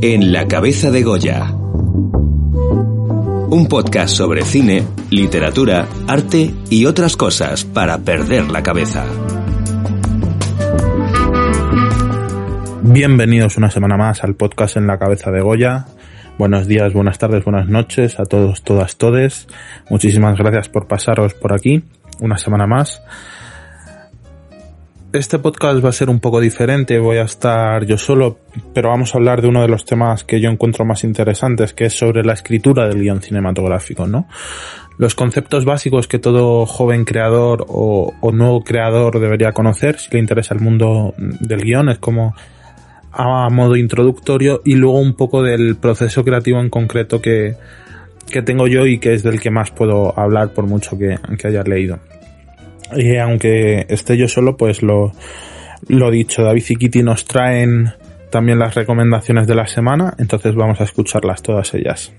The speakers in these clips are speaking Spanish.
En la cabeza de Goya. Un podcast sobre cine, literatura, arte y otras cosas para perder la cabeza. Bienvenidos una semana más al podcast en la cabeza de Goya. Buenos días, buenas tardes, buenas noches a todos, todas, todes. Muchísimas gracias por pasaros por aquí una semana más. Este podcast va a ser un poco diferente, voy a estar yo solo, pero vamos a hablar de uno de los temas que yo encuentro más interesantes, que es sobre la escritura del guion cinematográfico, ¿no? Los conceptos básicos que todo joven creador o, nuevo creador debería conocer si le interesa el mundo del guion, es como a modo introductorio y luego un poco del proceso creativo en concreto que, que tengo yo y que es del que más puedo hablar por mucho que, que haya leído. Y aunque esté yo solo, pues lo, lo dicho, David y Kitty nos traen también las recomendaciones de la semana, entonces vamos a escucharlas todas ellas.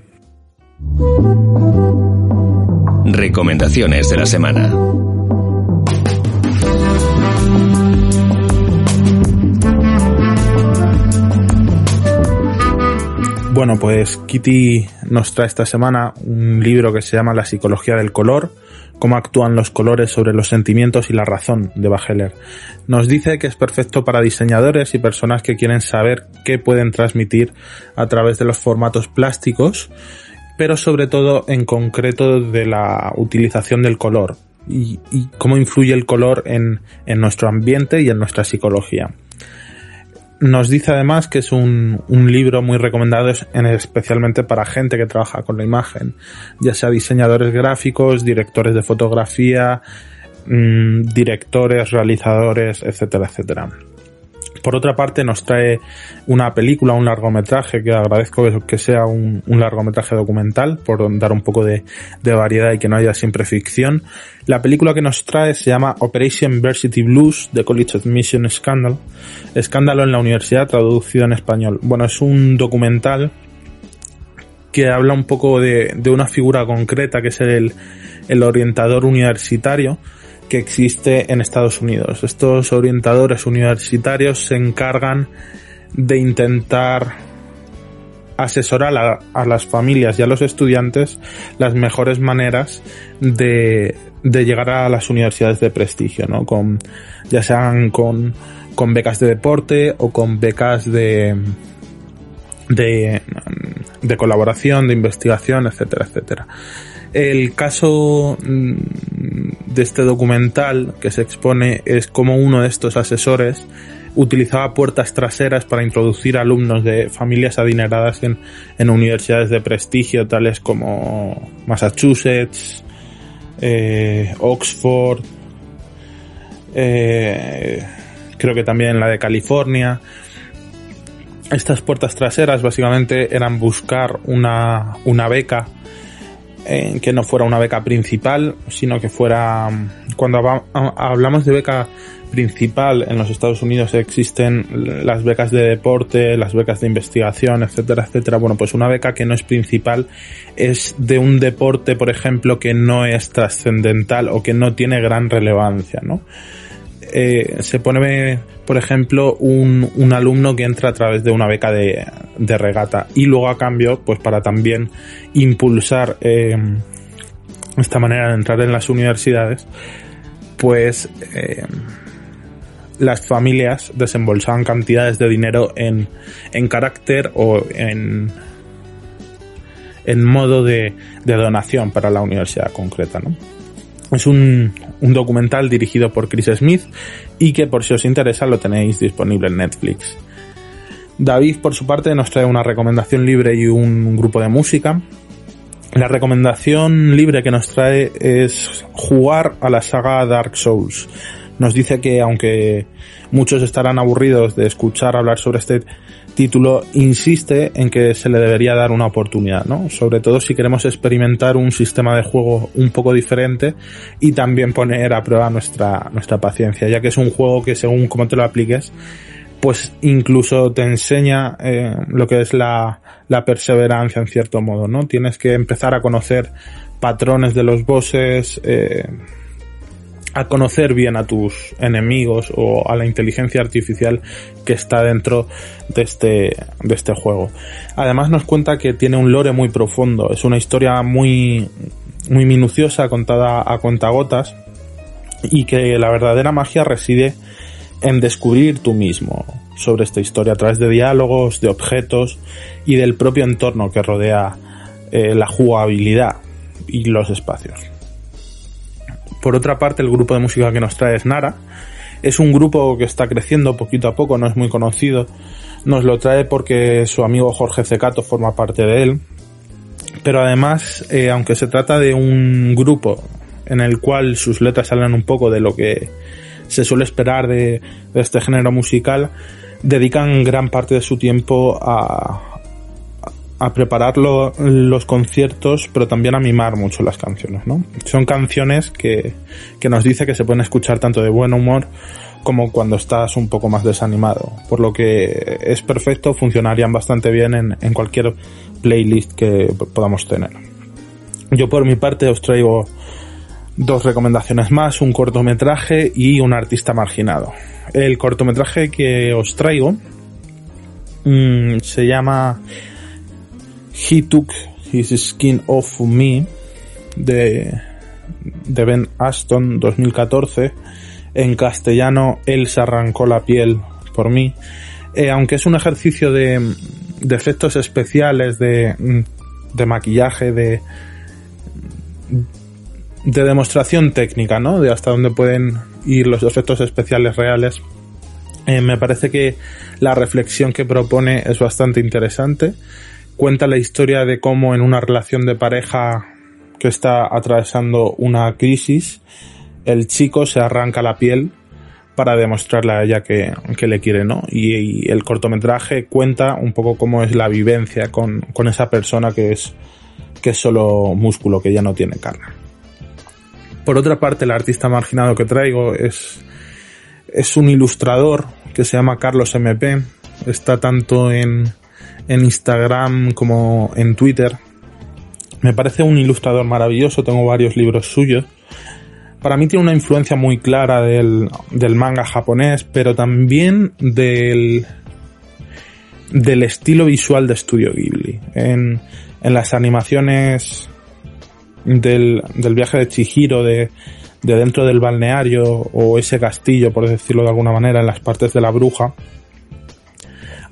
Recomendaciones de la semana. Bueno, pues Kitty nos trae esta semana un libro que se llama La psicología del color, cómo actúan los colores sobre los sentimientos y la razón de Bacheller. Nos dice que es perfecto para diseñadores y personas que quieren saber qué pueden transmitir a través de los formatos plásticos, pero sobre todo en concreto de la utilización del color y, cómo influye el color en nuestro ambiente y en nuestra psicología. Nos dice además que es un, un libro muy recomendado especialmente para gente que trabaja con la imagen, ya sea diseñadores gráficos, directores de fotografía, mm, directores, realizadores, etcétera, etcétera. Por otra parte, nos trae una película, un largometraje, que agradezco que sea un, largometraje documental, por dar un poco de, variedad y que no haya siempre ficción. La película que nos trae se llama Operation Varsity Blues, The College Admission Scandal. Escándalo en la universidad, traducido en español. Bueno, es un documental que habla un poco de, una figura concreta, que es el, el orientador universitario, que existe en Estados Unidos. Estos orientadores universitarios se encargan de intentar asesorar a, las familias y a los estudiantes las mejores maneras de, llegar a las universidades de prestigio, ¿no? Con, ya sean con, con becas de deporte o con becas de, de, de colaboración, de investigación, etcétera, etcétera. El caso mm, de este documental que se expone es como uno de estos asesores utilizaba puertas traseras para introducir alumnos de familias adineradas en, universidades de prestigio tales como Massachusetts, eh, Oxford, eh, creo que también la de California. Estas puertas traseras básicamente eran buscar una, una beca que no fuera una beca principal, sino que fuera, cuando hablamos de beca principal en los Estados Unidos existen las becas de deporte, las becas de investigación, etcétera, etcétera. Bueno, pues una beca que no es principal es de un deporte, por ejemplo, que no es trascendental o que no tiene gran relevancia, ¿no? Eh, se pone, por ejemplo, un, un, alumno que entra a través de una beca de, de, regata y luego a cambio, pues para también impulsar eh, esta manera de entrar en las universidades, pues eh, las familias desembolsaban cantidades de dinero en, en carácter o en, en modo de, de donación para la universidad concreta, ¿no? Es un, un, documental dirigido por Chris Smith y que por si os interesa lo tenéis disponible en Netflix. David, por su parte, nos trae una recomendación libre y un grupo de música. La recomendación libre que nos trae es jugar a la saga Dark Souls. Nos dice que aunque muchos estarán aburridos de escuchar hablar sobre este título insiste en que se le debería dar una oportunidad, ¿no? Sobre todo si queremos experimentar un sistema de juego un poco diferente y también poner a prueba nuestra, nuestra paciencia, ya que es un juego que según cómo te lo apliques, pues incluso te enseña eh, lo que es la, la perseverancia en cierto modo, ¿no? Tienes que empezar a conocer patrones de los bosses, eh, a conocer bien a tus enemigos o a la inteligencia artificial que está dentro de este, de este juego. Además nos cuenta que tiene un lore muy profundo, es una historia muy, muy minuciosa, contada a cuentagotas, y que la verdadera magia reside en descubrir tú mismo sobre esta historia a través de diálogos, de objetos y del propio entorno que rodea eh, la jugabilidad y los espacios. Por otra parte, el grupo de música que nos trae es Nara. Es un grupo que está creciendo poquito a poco, no es muy conocido. Nos lo trae porque su amigo Jorge Cecato forma parte de él. Pero además, eh, aunque se trata de un grupo en el cual sus letras salen un poco de lo que se suele esperar de, este género musical, dedican gran parte de su tiempo a, a preparar los conciertos, pero también a mimar mucho las canciones, ¿no? Son canciones que, que nos dice que se pueden escuchar tanto de buen humor como cuando estás un poco más desanimado. Por lo que es perfecto, funcionarían bastante bien en, en cualquier playlist que podamos tener. Yo por mi parte os traigo dos recomendaciones más, un cortometraje y un artista marginado. El cortometraje que os traigo mmm, se llama He Took His Skin Off Me de, de Ben Aston 2014. En castellano, Él se arrancó la piel por mí. Eh, aunque es un ejercicio de, de efectos especiales, de, de maquillaje, de, de demostración técnica, ¿no? De hasta dónde pueden ir los efectos especiales reales. Eh, me parece que la reflexión que propone es bastante interesante. Cuenta la historia de cómo en una relación de pareja que está atravesando una crisis, el chico se arranca la piel para demostrarle a ella que, que le quiere, ¿no? Y, el cortometraje cuenta un poco cómo es la vivencia con, con esa persona que es, que es solo músculo, que ya no tiene carne. Por otra parte, el artista marginado que traigo es, es un ilustrador que se llama Carlos MP. Está tanto en, en Instagram como en Twitter. Me parece un ilustrador maravilloso, tengo varios libros suyos. Para mí tiene una influencia muy clara del, del manga japonés, pero también del, del estilo visual de Studio Ghibli. En, en las animaciones del, del viaje de Chihiro, de, de dentro del balneario o ese castillo, por decirlo de alguna manera, en las partes de la bruja,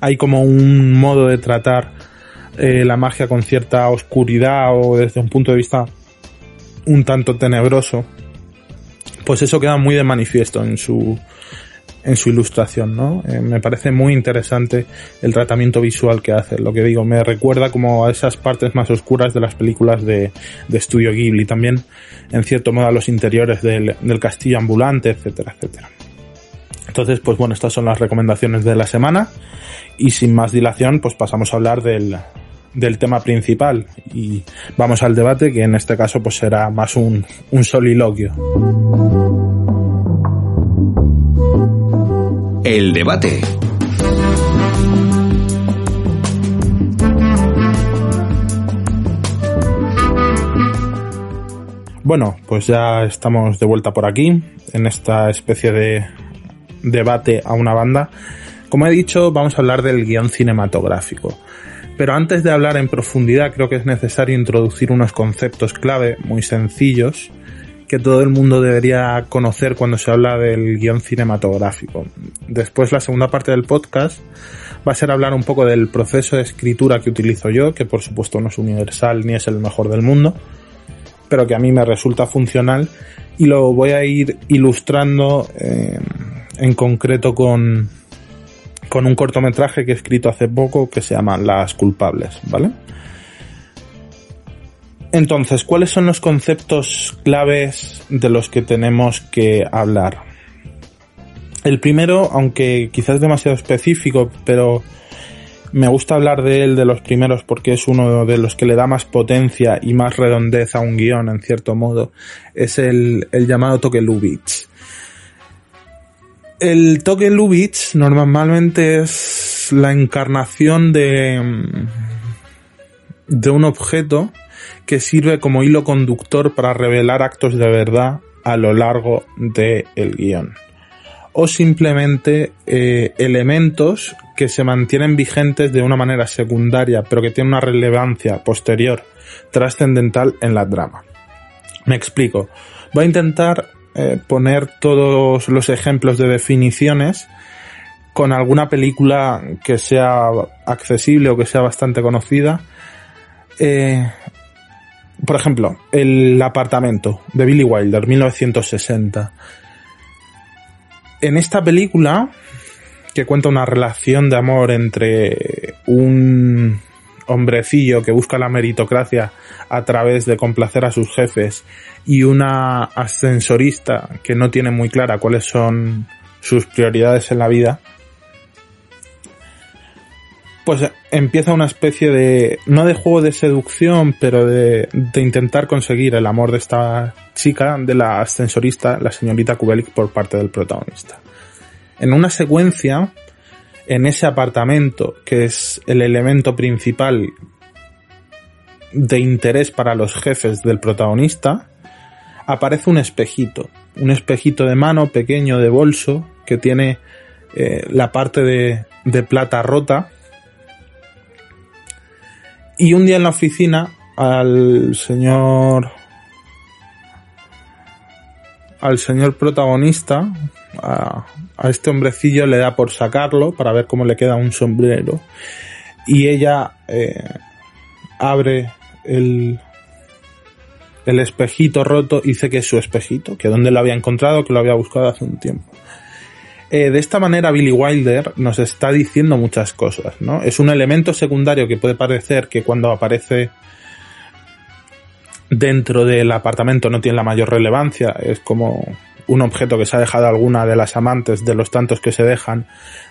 hay como un modo de tratar eh, la magia con cierta oscuridad o desde un punto de vista un tanto tenebroso, pues eso queda muy de manifiesto en su en su ilustración, ¿no? Eh, me parece muy interesante el tratamiento visual que hace. Lo que digo, me recuerda como a esas partes más oscuras de las películas de, de Studio Ghibli, también en cierto modo a los interiores del, del castillo ambulante, etcétera, etcétera. Entonces, pues bueno, estas son las recomendaciones de la semana y sin más dilación, pues pasamos a hablar del, del tema principal y vamos al debate que en este caso pues será más un, un soliloquio. El debate. Bueno, pues ya estamos de vuelta por aquí, en esta especie de debate a una banda. Como he dicho, vamos a hablar del guion cinematográfico. Pero antes de hablar en profundidad, creo que es necesario introducir unos conceptos clave muy sencillos que todo el mundo debería conocer cuando se habla del guion cinematográfico. Después la segunda parte del podcast va a ser hablar un poco del proceso de escritura que utilizo yo, que por supuesto no es universal ni es el mejor del mundo, pero que a mí me resulta funcional y lo voy a ir ilustrando eh, en concreto con, con un cortometraje que he escrito hace poco que se llama Las culpables, ¿vale? Entonces, ¿cuáles son los conceptos claves de los que tenemos que hablar? El primero, aunque quizás demasiado específico, pero me gusta hablar de él, de los primeros, porque es uno de los que le da más potencia y más redondez a un guion, en cierto modo, es el, el llamado toque Lubitsch. El toque Lubitsch normalmente es la encarnación de, de un objeto que sirve como hilo conductor para revelar actos de verdad a lo largo del guion. O simplemente eh, elementos que se mantienen vigentes de una manera secundaria, pero que tienen una relevancia posterior, trascendental en la trama. Me explico. Voy a intentar eh, poner todos los ejemplos de definiciones con alguna película que sea accesible o que sea bastante conocida. Eh, por ejemplo, El apartamento de Billy Wilder, 1960. En esta película, que cuenta una relación de amor entre un hombrecillo que busca la meritocracia a través de complacer a sus jefes y una ascensorista que no tiene muy clara cuáles son sus prioridades en la vida, pues empieza una especie de, no de juego de seducción, pero de, de, intentar conseguir el amor de esta chica, de la ascensorista, la señorita Kubelik, por parte del protagonista. En una secuencia, en ese apartamento, que es el elemento principal de interés para los jefes del protagonista, aparece un espejito, un espejito de mano pequeño de bolso que tiene eh, la parte de, de plata rota y un día en la oficina al señor al señor protagonista, a, este hombrecillo le da por sacarlo para ver cómo le queda un sombrero. Y ella eh, abre el, el espejito roto y dice que es su espejito, que donde lo había encontrado, que lo había buscado hace un tiempo. Eh, de esta manera Billy Wilder nos está diciendo muchas cosas, ¿no? Es un elemento secundario que puede parecer que cuando aparece dentro del apartamento no tiene la mayor relevancia, es como un objeto que se ha dejado alguna de las amantes de los tantos que se dejan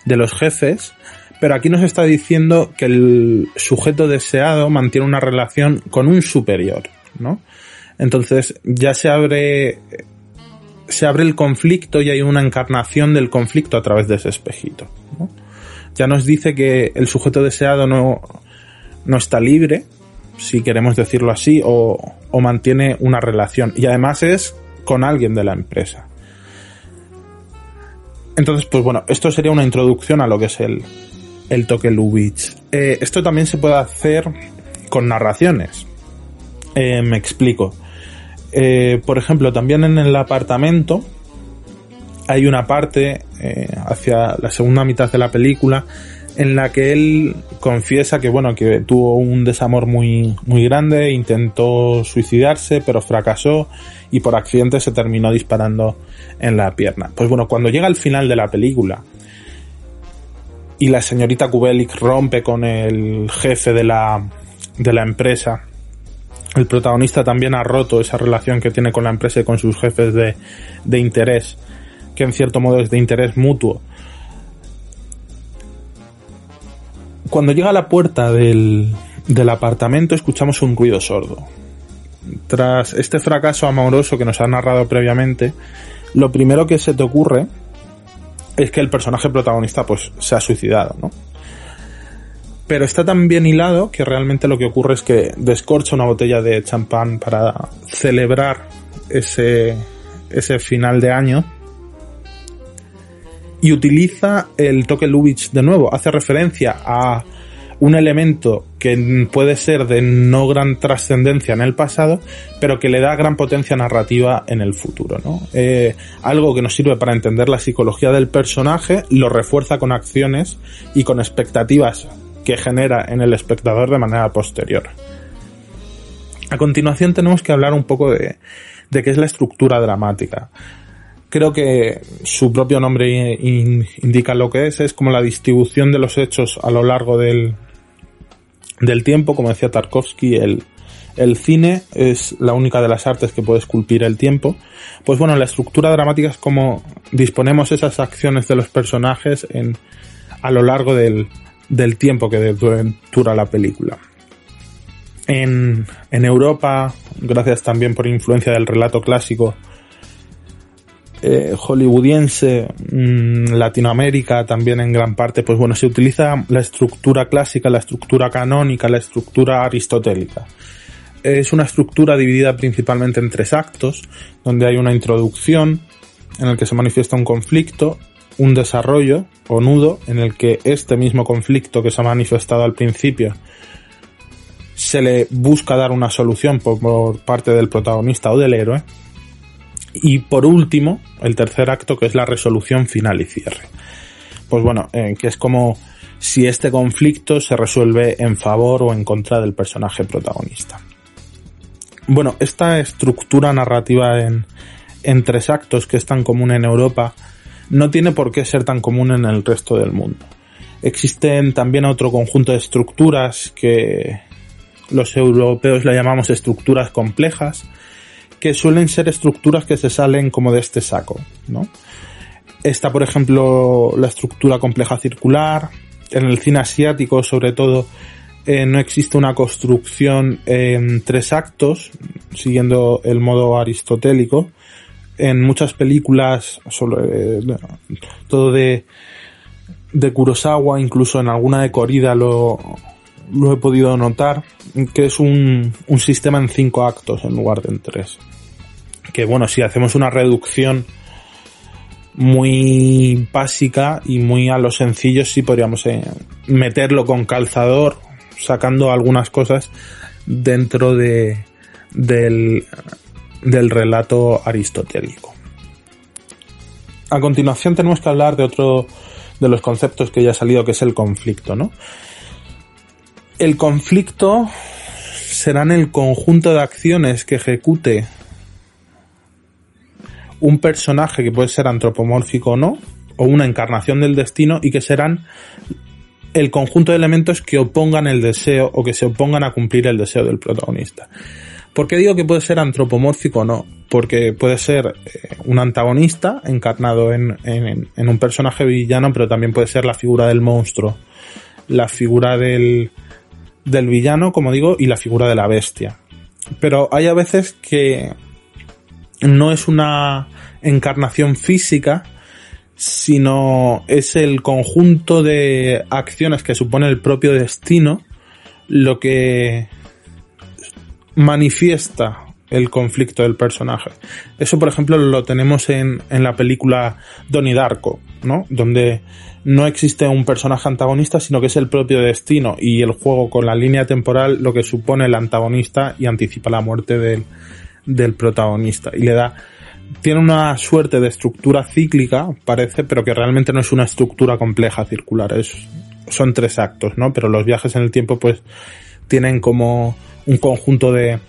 de los jefes, pero aquí nos está diciendo que el sujeto deseado mantiene una relación con un superior, ¿no? Entonces ya se abre se abre el conflicto y hay una encarnación del conflicto a través de ese espejito. Ya nos dice que el sujeto deseado no, no está libre, si queremos decirlo así, o, o, mantiene una relación. Y además es con alguien de la empresa. Entonces, pues bueno, esto sería una introducción a lo que es el, el toque Lubitsch. Eh, esto también se puede hacer con narraciones. Eh, me explico. Eh, por ejemplo, también en el apartamento hay una parte eh, hacia la segunda mitad de la película en la que él confiesa que bueno que tuvo un desamor muy muy grande intentó suicidarse pero fracasó y por accidente se terminó disparando en la pierna. Pues bueno cuando llega al final de la película y la señorita Kubelik rompe con el jefe de la de la empresa el protagonista también ha roto esa relación que tiene con la empresa y con sus jefes de, de interés, que en cierto modo es de interés mutuo. Cuando llega a la puerta del, del apartamento escuchamos un ruido sordo. Tras este fracaso amoroso que nos ha narrado previamente, lo primero que se te ocurre es que el personaje protagonista pues se ha suicidado, ¿no? Pero está tan bien hilado que realmente lo que ocurre es que descorcha una botella de champán para celebrar ese, ese final de año y utiliza el toque Lubitsch de nuevo, hace referencia a un elemento que puede ser de no gran trascendencia en el pasado, pero que le da gran potencia narrativa en el futuro. ¿no? Eh, algo que nos sirve para entender la psicología del personaje, lo refuerza con acciones y con expectativas que genera en el espectador de manera posterior. A continuación tenemos que hablar un poco de, de qué es la estructura dramática. Creo que su propio nombre indica lo que es, es como la distribución de los hechos a lo largo del, del tiempo, como decía Tarkovsky, el, el cine es la única de las artes que puede esculpir el tiempo. Pues bueno, la estructura dramática es como disponemos esas acciones de los personajes en, a lo largo del, del tiempo que dura la película. En, Europa, gracias también por influencia del relato clásico eh, hollywoodiense, mmm, Latinoamérica también en gran parte, pues bueno, se utiliza la estructura clásica, la estructura canónica, la estructura aristotélica. es una estructura dividida principalmente en tres actos, donde hay una introducción en el que se manifiesta un conflicto, un desarrollo o nudo en el que este mismo conflicto que se ha manifestado al principio se le busca dar una solución por, parte del protagonista o del héroe. Y por último, el tercer acto que es la resolución final y cierre. Pues bueno, eh, que es como si este conflicto se resuelve en favor o en contra del personaje protagonista. Bueno, esta estructura narrativa en, en tres actos que es tan común en Europa no tiene por qué ser tan común en el resto del mundo. Existen también otro conjunto de estructuras que los europeos le llamamos estructuras complejas, que suelen ser estructuras que se salen como de este saco, ¿no? Está, por ejemplo, la estructura compleja circular. En el cine asiático, sobre todo, eh, no existe una construcción en tres actos, siguiendo el modo aristotélico. En muchas películas, sobre, eh, todo de, de Kurosawa, incluso en alguna de Corrida lo, lo he podido notar, que es un, un sistema en cinco actos en lugar de en tres. Que bueno, si hacemos una reducción muy básica y muy a lo sencillo, sí podríamos eh, meterlo con calzador, sacando algunas cosas dentro de, del, del relato aristotélico. A continuación tenemos que hablar de otro de los conceptos que ya ha salido, que es el conflicto, ¿no? El conflicto será en el conjunto de acciones que ejecute un personaje que puede ser antropomórfico o no, o una encarnación del destino, y que serán el conjunto de elementos que opongan el deseo o que se opongan a cumplir el deseo del protagonista. ¿Por qué digo que puede ser antropomórfico o no? Porque puede ser eh, un antagonista encarnado en, en un personaje villano, pero también puede ser la figura del monstruo, la figura del, del villano, como digo, y la figura de la bestia. Pero hay a veces que no es una encarnación física, sino es el conjunto de acciones que supone el propio destino lo que manifiesta el conflicto del personaje. Eso, por ejemplo, lo tenemos en, en la película Donnie Darko, ¿no? Donde no existe un personaje antagonista, sino que es el propio destino y el juego con la línea temporal lo que supone el antagonista y anticipa la muerte del, del protagonista y le da tiene una suerte de estructura cíclica, parece, pero que realmente no es una estructura compleja circular, es, son tres actos, ¿no? Pero los viajes en el tiempo pues tienen como un conjunto de,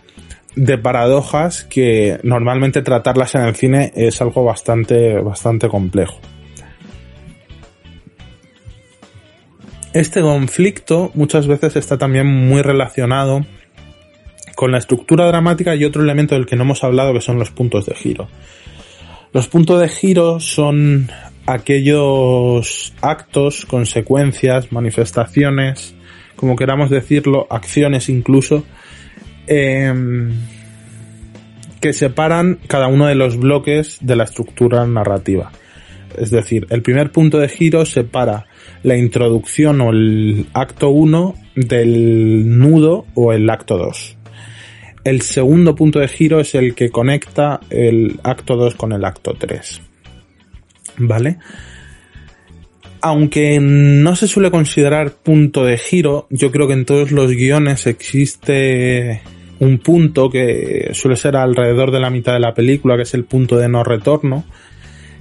de paradojas que normalmente tratarlas en el cine es algo bastante, bastante complejo. Este conflicto muchas veces está también muy relacionado con la estructura dramática y otro elemento del que no hemos hablado que son los puntos de giro. Los puntos de giro son aquellos actos, consecuencias, manifestaciones, como queramos decirlo, acciones incluso, em, que separan cada uno de los bloques de la estructura narrativa. Es decir, el primer punto de giro separa la introducción o el acto 1 del nudo o el acto 2. El segundo punto de giro es el que conecta el acto 2 con el acto 3. ¿Vale? Aunque no se suele considerar punto de giro, yo creo que en todos los guiones existe un punto que suele ser alrededor de la mitad de la película, que es el punto de no retorno,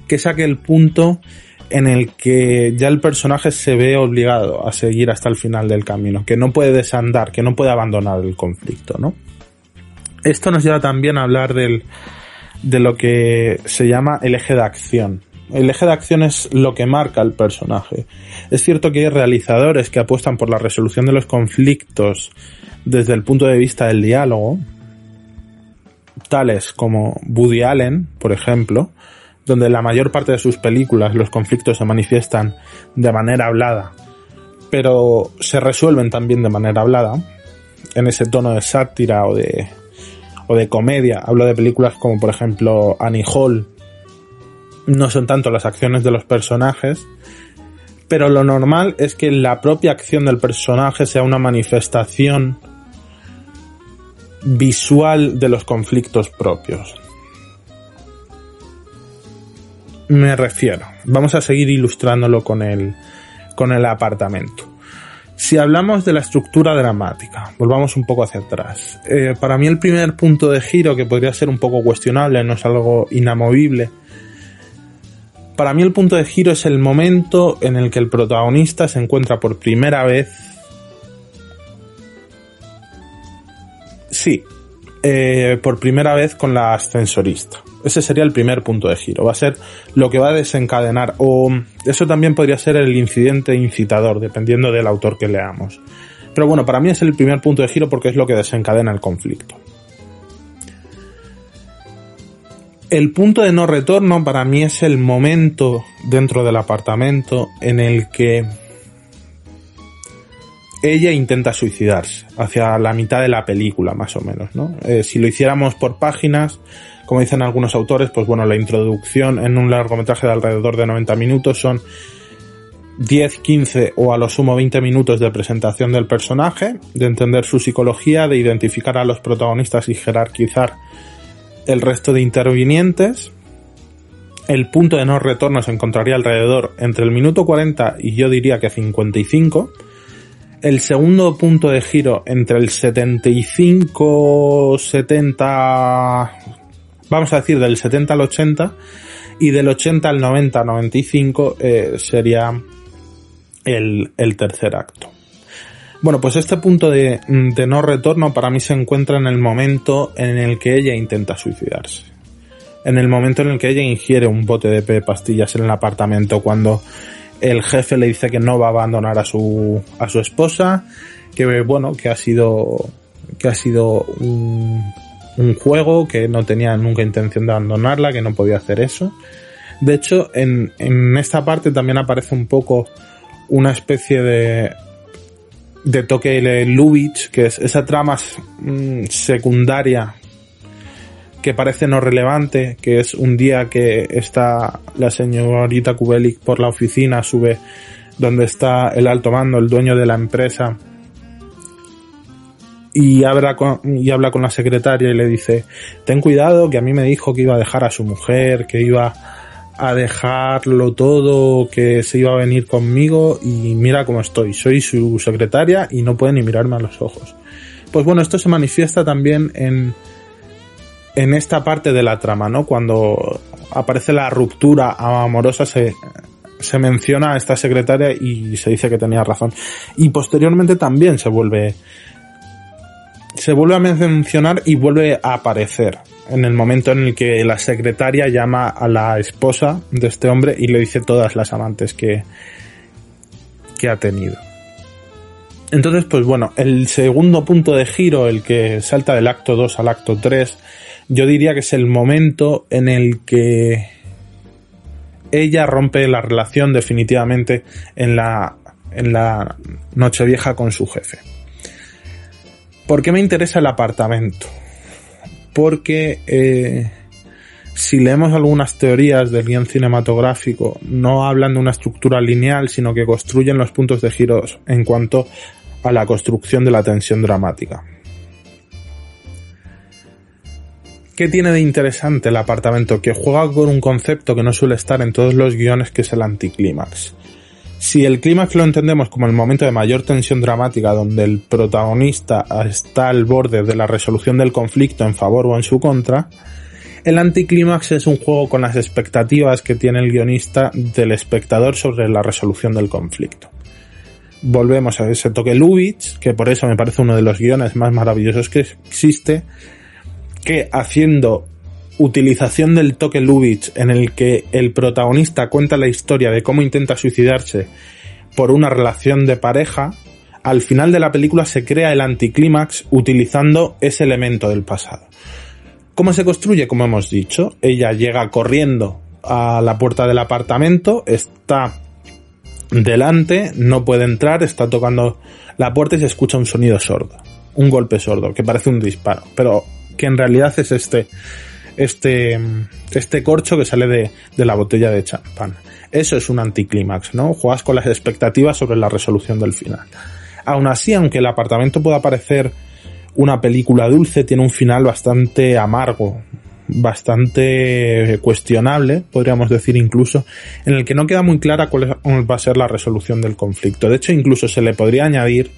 que es aquel punto en el que ya el personaje se ve obligado a seguir hasta el final del camino, que no puede desandar, que no puede abandonar el conflicto, ¿no? Esto nos lleva también a hablar del, de lo que se llama el eje de acción. El eje de acción es lo que marca el personaje. Es cierto que hay realizadores que apuestan por la resolución de los conflictos desde el punto de vista del diálogo, tales como Woody Allen, por ejemplo, donde la mayor parte de sus películas los conflictos se manifiestan de manera hablada, pero se resuelven también de manera hablada, en ese tono de sátira o de, o de comedia. Hablo de películas como por ejemplo Annie Hall. No son tanto las acciones de los personajes, pero lo normal es que la propia acción del personaje sea una manifestación visual de los conflictos propios. Me refiero, vamos a seguir ilustrándolo con el, con el apartamento. Si hablamos de la estructura dramática, volvamos un poco hacia atrás. Eh, para mí el primer punto de giro, que podría ser un poco cuestionable, no es algo inamovible, para mí el punto de giro es el momento en el que el protagonista se encuentra por primera vez... Sí, eh, por primera vez con la ascensorista. Ese sería el primer punto de giro. Va a ser lo que va a desencadenar. O eso también podría ser el incidente incitador, dependiendo del autor que leamos. Pero bueno, para mí es el primer punto de giro porque es lo que desencadena el conflicto. El punto de no retorno para mí es el momento dentro del apartamento en el que ella intenta suicidarse, hacia la mitad de la película más o menos, ¿no? Eh, si lo hiciéramos por páginas, como dicen algunos autores, pues bueno, la introducción en un largometraje de alrededor de 90 minutos son 10, 15 o a lo sumo 20 minutos de presentación del personaje, de entender su psicología, de identificar a los protagonistas y jerarquizar el resto de intervinientes. El punto de no retorno se encontraría alrededor entre el minuto 40 y yo diría que 55. El segundo punto de giro entre el 75, 70, vamos a decir del 70 al 80 y del 80 al 90, 95 eh, sería el, el, tercer acto. Bueno, pues este punto de, no retorno para mí se encuentra en el momento en el que ella intenta suicidarse. En el momento en el que ella ingiere un bote de pastillas en el apartamento cuando el jefe le dice que no va a abandonar a su, a su esposa, que bueno, que ha sido, que ha sido un, un juego, que no tenía nunca intención de abandonarla, que no podía hacer eso. De hecho, en, en esta parte también aparece un poco una especie de, de toque Lubitsch, que es esa trama mm, secundaria que parece no relevante, que es un día que está la señorita Kubelik por la oficina, sube donde está el alto mando, el dueño de la empresa, y habla con, y habla con la secretaria y le dice, ten cuidado que a mí me dijo que iba a dejar a su mujer, que iba a dejarlo todo, que se iba a venir conmigo y mira cómo estoy, soy su secretaria y no puede ni mirarme a los ojos. Pues bueno, esto se manifiesta también en, en esta parte de la trama, ¿no? Cuando aparece la ruptura amorosa se, se menciona a esta secretaria y se dice que tenía razón. Y posteriormente también se vuelve se vuelve a mencionar y vuelve a aparecer en el momento en el que la secretaria llama a la esposa de este hombre y le dice todas las amantes que, que ha tenido. Entonces, pues bueno, el segundo punto de giro, el que salta del acto 2 al acto 3, yo diría que es el momento en el que ella rompe la relación definitivamente en la, en la Nochevieja con su jefe. ¿Por qué me interesa el apartamento? Porque eh, si leemos algunas teorías del guion cinematográfico, no hablan de una estructura lineal, sino que construyen los puntos de giros en cuanto a la construcción de la tensión dramática. ¿Qué tiene de interesante el apartamento? Que juega con un concepto que no suele estar en todos los guiones, que es el anticlímax. Si el clímax lo entendemos como el momento de mayor tensión dramática donde el protagonista está al borde de la resolución del conflicto en favor o en su contra, el anticlímax es un juego con las expectativas que tiene el guionista del espectador sobre la resolución del conflicto. Volvemos a ese toque Lubitsch, que por eso me parece uno de los guiones más maravillosos que existe, que haciendo utilización del toque Lubitsch en el que el protagonista cuenta la historia de cómo intenta suicidarse por una relación de pareja, al final de la película se crea el anticlímax utilizando ese elemento del pasado. ¿Cómo se construye? Como hemos dicho, ella llega corriendo a la puerta del apartamento, está delante, no puede entrar, está tocando la puerta y se escucha un sonido sordo, un golpe sordo, que parece un disparo, pero que en realidad es este este, este corcho que sale de, de la botella de champán. Eso es un anticlímax, ¿no? Juegas con las expectativas sobre la resolución del final. Aún así, aunque el apartamento pueda parecer una película dulce, tiene un final bastante amargo, bastante cuestionable, podríamos decir incluso, en el que no queda muy clara cuál va a ser la resolución del conflicto. De hecho, incluso se le podría añadir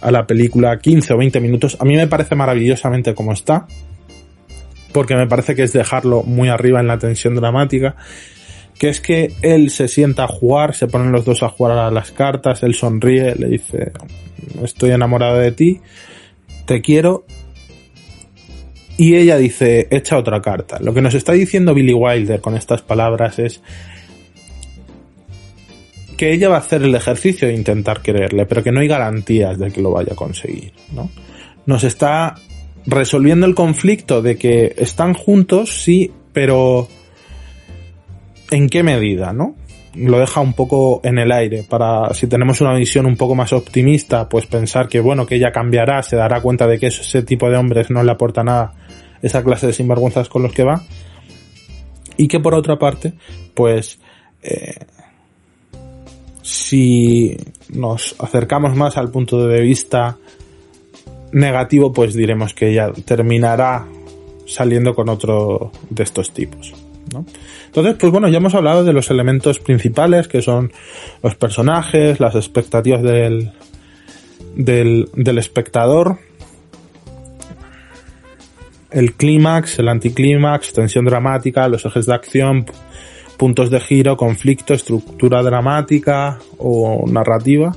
a la película 15 o 20 minutos. A mí me parece maravillosamente como está, porque me parece que es dejarlo muy arriba en la tensión dramática, que es que él se sienta a jugar, se ponen los dos a jugar a las cartas, él sonríe, le dice, estoy enamorado de ti, te quiero, y ella dice, echa otra carta. Lo que nos está diciendo Billy Wilder con estas palabras es que ella va a hacer el ejercicio de intentar quererle, pero que no hay garantías de que lo vaya a conseguir, ¿no? Nos está resolviendo el conflicto de que están juntos, sí, pero ¿en qué medida, no? Lo deja un poco en el aire para, si tenemos una visión un poco más optimista, pues pensar que bueno, que ella cambiará, se dará cuenta de que ese tipo de hombres no le aporta nada esa clase de sinvergüenzas con los que va. Y que por otra parte, pues, eh, si nos acercamos más al punto de vista negativo, pues diremos que ella terminará saliendo con otro de estos tipos. ¿no? Entonces, pues bueno, ya hemos hablado de los elementos principales que son los personajes, las expectativas del, del, del espectador, el clímax, el anticlímax, tensión dramática, los ejes de acción, puntos de giro, conflicto, estructura dramática o narrativa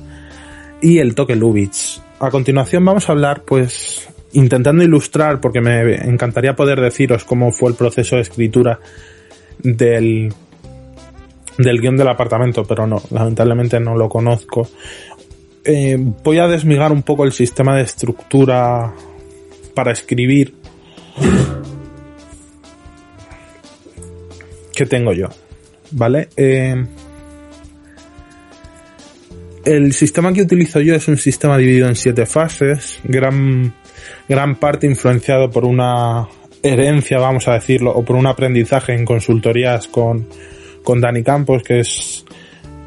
y el toque Lubitsch. A continuación vamos a hablar, pues, intentando ilustrar, porque me encantaría poder deciros cómo fue el proceso de escritura del, del guion del apartamento, pero no, lamentablemente no lo conozco. Eh, voy a desmigar un poco el sistema de estructura para escribir que tengo yo. ¿Vale? Eh, el sistema que utilizo yo es un sistema dividido en siete fases, gran, gran parte influenciado por una herencia, vamos a decirlo, o por un aprendizaje en consultorías con, con Dani Campos, que es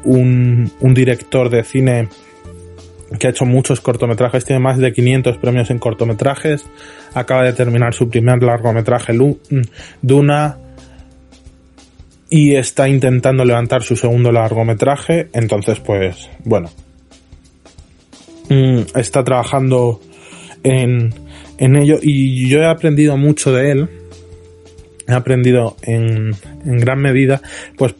un, director de cine que ha hecho muchos cortometrajes, tiene más de 500 premios en cortometrajes, acaba de terminar su primer largometraje Duna y está intentando levantar su segundo largometraje, entonces pues bueno, mm, está trabajando en, en ello y yo he aprendido mucho de él, he aprendido en, en gran medida pues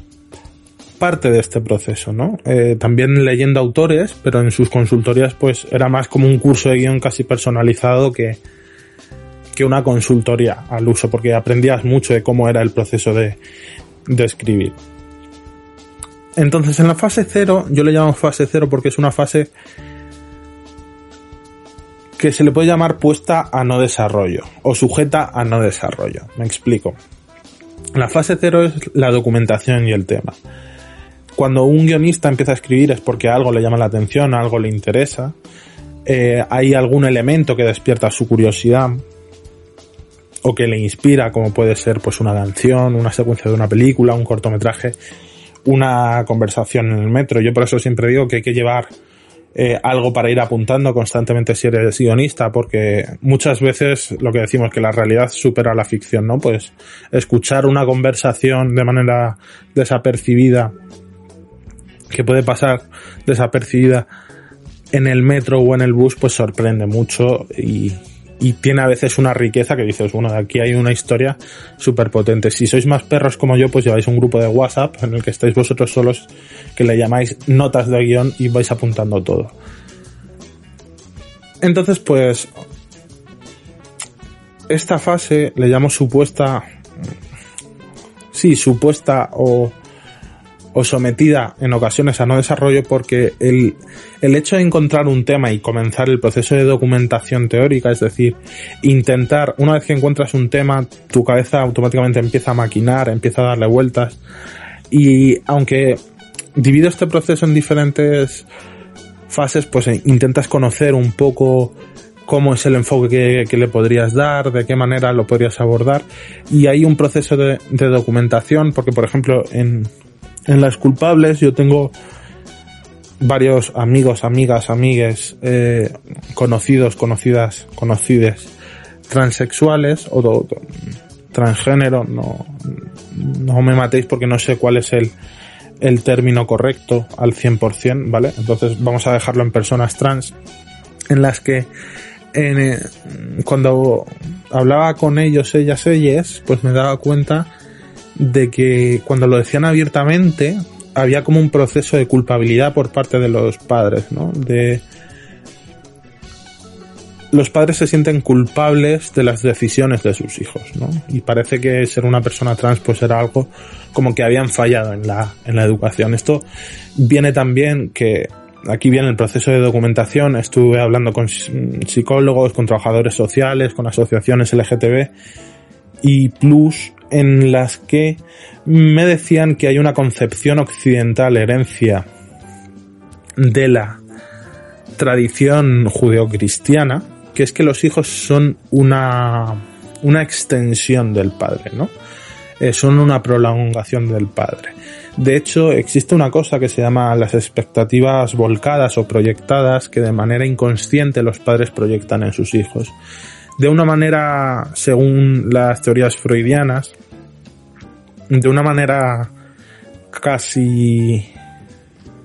parte de este proceso, ¿no? Eh, también leyendo autores, pero en sus consultorías pues era más como un curso de guion casi personalizado que, que una consultoría al uso, porque aprendías mucho de cómo era el proceso de, de escribir. Entonces en la fase cero, yo le llamo fase cero porque es una fase que se le puede llamar puesta a no desarrollo o sujeta a no desarrollo. Me explico. La fase cero es la documentación y el tema cuando un guionista empieza a escribir es porque algo le llama la atención, algo le interesa, eh, hay algún elemento que despierta su curiosidad o que le inspira, como puede ser pues una canción, una secuencia de una película, un cortometraje, una conversación en el metro. Yo por eso siempre digo que hay que llevar eh, algo para ir apuntando constantemente si eres guionista, porque muchas veces lo que decimos que la realidad supera la ficción, ¿no? Pues escuchar una conversación de manera desapercibida que puede pasar desapercibida en el metro o en el bus, pues sorprende mucho y, y tiene a veces una riqueza que dices, bueno, aquí hay una historia súper potente. Si sois más perros como yo, pues lleváis un grupo de WhatsApp en el que estáis vosotros solos, que le llamáis notas de guion y vais apuntando todo. Entonces, pues, esta fase le llamo supuesta, sí, supuesta o o sometida en ocasiones a no desarrollo porque el, el hecho de encontrar un tema y comenzar el proceso de documentación teórica, es decir, intentar, una vez que encuentras un tema, tu cabeza automáticamente empieza a maquinar, empieza a darle vueltas y aunque divido este proceso en diferentes fases, pues eh, intentas conocer un poco cómo es el enfoque que, que, le podrías dar, de qué manera lo podrías abordar. Y hay un proceso de, de documentación, porque por ejemplo en, en las culpables yo tengo varios amigos, amigas, amigues, eh, conocidos, conocidas, conocides, transexuales o, transgénero, no, no me matéis porque no sé cuál es el, el término correcto al 100%, ¿vale? Entonces vamos a dejarlo en personas trans, en las que eh, cuando hablaba con ellos, ellas, ellas, pues me daba cuenta de que cuando lo decían abiertamente, había como un proceso de culpabilidad por parte de los padres, ¿no? De los padres se sienten culpables de las decisiones de sus hijos, ¿no? Y parece que ser una persona trans pues era algo como que habían fallado en la, en la educación. Esto viene también que aquí viene el proceso de documentación, estuve hablando con psicólogos, con trabajadores sociales, con asociaciones LGTB y plus en las que me decían que hay una concepción occidental, herencia de la tradición judeocristiana, que es que los hijos son una, una extensión del padre, ¿no? Eh, son una prolongación del padre. De hecho, existe una cosa que se llama las expectativas volcadas o proyectadas que de manera inconsciente los padres proyectan en sus hijos. De una manera, según las teorías freudianas, de una manera casi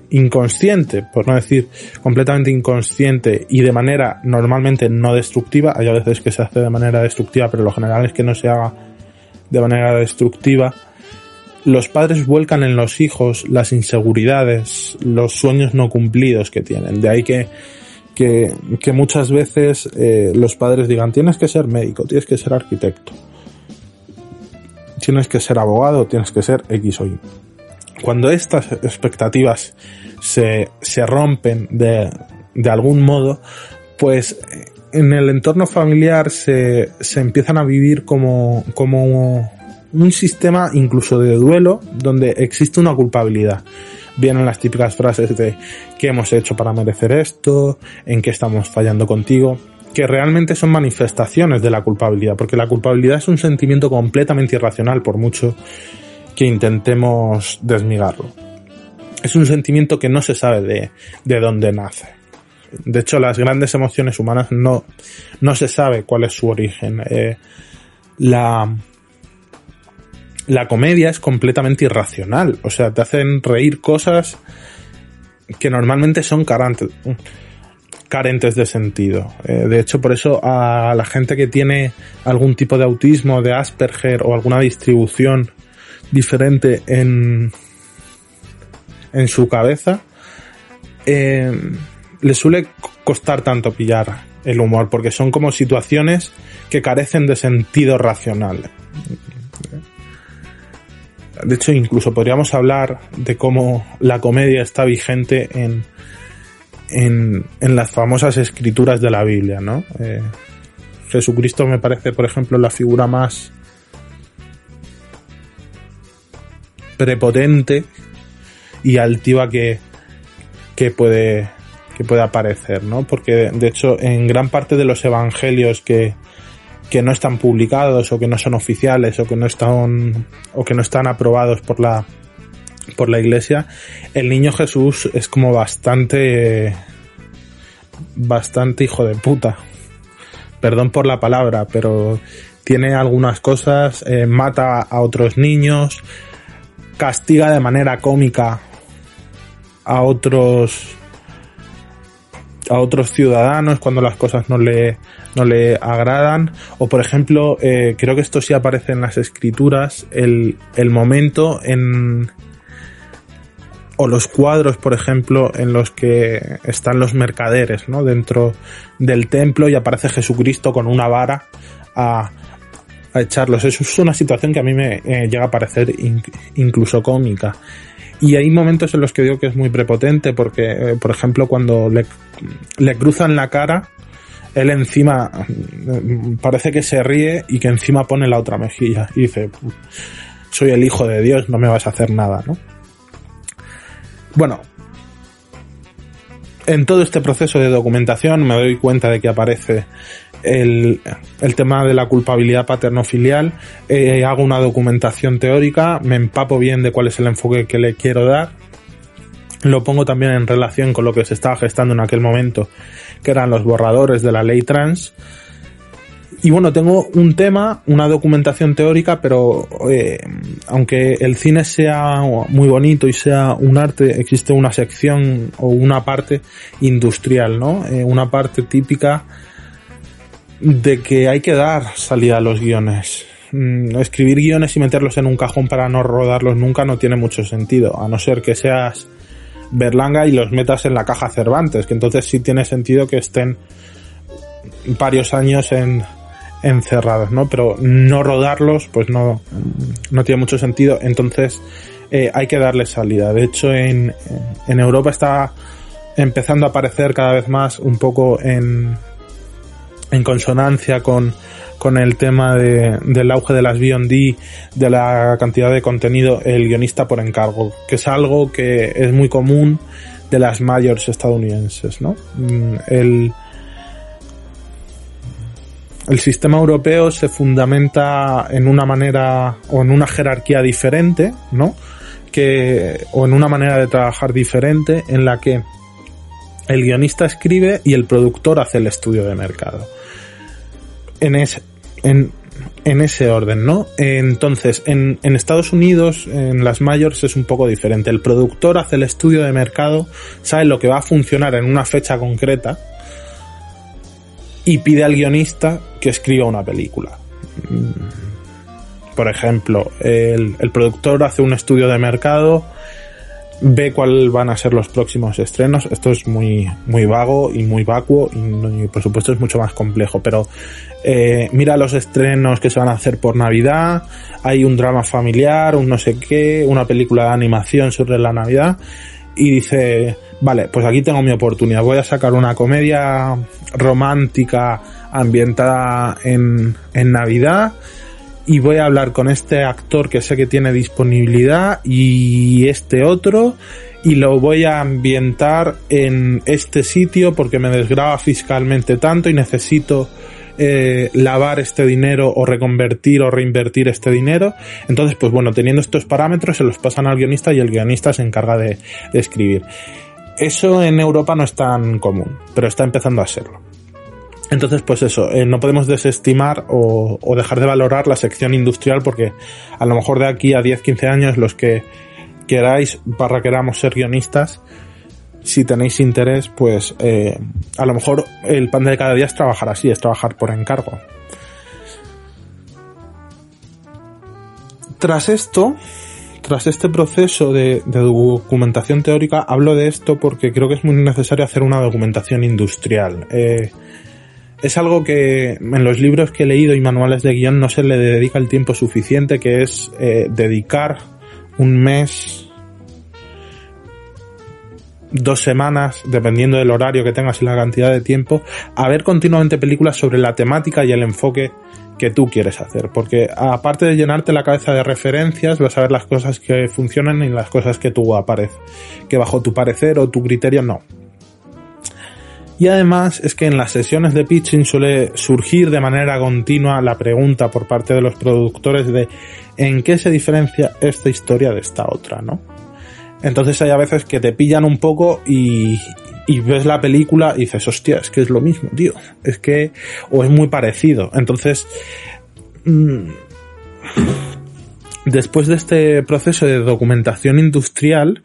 inconsciente, por no decir completamente inconsciente y de manera normalmente no destructiva, hay a veces que se hace de manera destructiva, pero lo general es que no se haga de manera destructiva, los padres vuelcan en los hijos las inseguridades, los sueños no cumplidos que tienen. De ahí que, que, que muchas veces eh, los padres digan, tienes que ser médico, tienes que ser arquitecto, tienes que ser abogado, tienes que ser X o Y cuando estas expectativas se, se rompen de, de algún modo, pues en el entorno familiar se, se empiezan a vivir como, como un sistema incluso de duelo donde existe una culpabilidad. Vienen las típicas frases de ¿qué hemos hecho para merecer esto? ¿En qué estamos fallando contigo? que realmente son manifestaciones de la culpabilidad, porque la culpabilidad es un sentimiento completamente irracional por mucho que intentemos desmigarlo. Es un sentimiento que no se sabe de, de dónde nace. De hecho, las grandes emociones humanas no, no se sabe cuál es su origen. Eh, la, la comedia es completamente irracional. O sea, te hacen reír cosas que normalmente son carentes, de sentido. Eh, de hecho, por eso a la gente que tiene algún tipo de autismo, de Asperger o alguna distribución diferente en, en su cabeza, eh, le suele costar tanto pillar el humor, porque son como situaciones que carecen de sentido racional. De hecho, incluso podríamos hablar de cómo la comedia está vigente en, en, las famosas escrituras de la Biblia, ¿no? Eh, Jesucristo me parece, por ejemplo, la figura más prepotente y altiva que, que puede que puede aparecer, ¿no? Porque de hecho en gran parte de los evangelios que, que no están publicados o que no son oficiales o que no están o que no están aprobados por la por la iglesia, el niño Jesús es como bastante bastante hijo de puta. Perdón por la palabra, pero tiene algunas cosas, eh, mata a otros niños, castiga de manera cómica a otros a otros ciudadanos cuando las cosas no le, no le agradan. O por ejemplo, eh, creo que esto sí aparece en las escrituras, el, el momento en... o los cuadros, por ejemplo, en los que están los mercaderes, ¿no? Dentro del templo y aparece Jesucristo con una vara a, a echarlos. Es una situación que a mí me eh, llega a parecer incluso cómica. Y hay momentos en los que digo que es muy prepotente porque, eh, por ejemplo, cuando le, le cruzan la cara, él encima mm, parece que se ríe y que encima pone la otra mejilla y dice, soy el hijo de Dios, no me vas a hacer nada, ¿no? Bueno, en todo este proceso de documentación me doy cuenta de que aparece el, tema de la culpabilidad paterno-filial, eh, hago una documentación teórica, me empapo bien de cuál es el enfoque que le quiero dar lo pongo también en relación con lo que se estaba gestando en aquel momento, que eran los borradores de la ley trans. Y bueno, tengo un tema, una documentación teórica, pero eh, aunque el cine sea muy bonito y sea un arte, existe una sección o una parte industrial, ¿no? Eh, una parte típica de que hay que dar salida a los guiones. Mm, escribir guiones y meterlos en un cajón para no rodarlos nunca no tiene mucho sentido, a no ser que seas Berlanga y los metas en la caja Cervantes, que entonces sí tiene sentido que estén varios años en, encerrados, ¿no? Pero no rodarlos, pues no, no tiene mucho sentido. Entonces, eh, hay que darle salida. De hecho, en, en Europa está empezando a aparecer cada vez más un poco en, en consonancia con, con el tema de, del auge de las B&D, de la cantidad de contenido, el guionista por encargo, que es algo que es muy común de las mayores estadounidenses, ¿no? Mm, el, el sistema europeo se fundamenta en una manera o en una jerarquía diferente, ¿no? Que, o en una manera de trabajar diferente en la que el guionista escribe y el productor hace el estudio de mercado. En, ese, en, en ese orden, ¿no? Entonces, en, en, Estados Unidos, en las mayores es un poco diferente. El productor hace el estudio de mercado, sabe lo que va a funcionar en una fecha concreta, y pide al guionista que escriba una película. Por ejemplo, el productor hace un estudio de mercado, ve cuáles van a ser los próximos estrenos. Esto es muy, muy vago y muy vacuo y, por supuesto es mucho más complejo, pero eh, mira los estrenos que se van a hacer por Navidad, hay un drama familiar, un no sé qué, una película de animación sobre la Navidad y dice, vale, pues aquí tengo mi oportunidad, voy a sacar una comedia romántica ambientada en, en Navidad y voy a hablar con este actor que sé que tiene disponibilidad y este otro y lo voy a ambientar en este sitio porque me desgraba fiscalmente tanto y necesito eh, lavar este dinero o reconvertir o reinvertir este dinero. Entonces, pues bueno, teniendo estos parámetros se los pasan al guionista y el guionista se encarga de, de escribir. Eso en Europa no es tan común, pero está empezando a serlo. Entonces, pues eso, eh, no podemos desestimar o, dejar de valorar la sección industrial porque a lo mejor de aquí a 10, 15 años los que queráis, barra queramos ser guionistas, si tenéis interés, pues eh, a lo mejor el pan de cada día es trabajar así, es trabajar por encargo. Tras esto, tras este proceso de, de, documentación teórica, hablo de esto porque creo que es muy necesario hacer una documentación industrial. Eh, es algo que en los libros que he leído y manuales de guion no se le dedica el tiempo suficiente, que es eh, dedicar un mes, dos semanas, dependiendo del horario que tengas y la cantidad de tiempo, a ver continuamente películas sobre la temática y el enfoque que tú quieres hacer. Porque aparte de llenarte la cabeza de referencias, vas a ver las cosas que funcionan y las cosas que tú aparece, que bajo tu parecer o tu criterio no. Y además es que en las sesiones de pitching suele surgir de manera continua la pregunta por parte de los productores de en qué se diferencia esta historia de esta otra, ¿no? Entonces hay a veces que te pillan un poco y, y ves la película y dices, hostia, es que es lo mismo, tío. Es que, o es muy parecido. Entonces, mmm, después de este proceso de documentación industrial,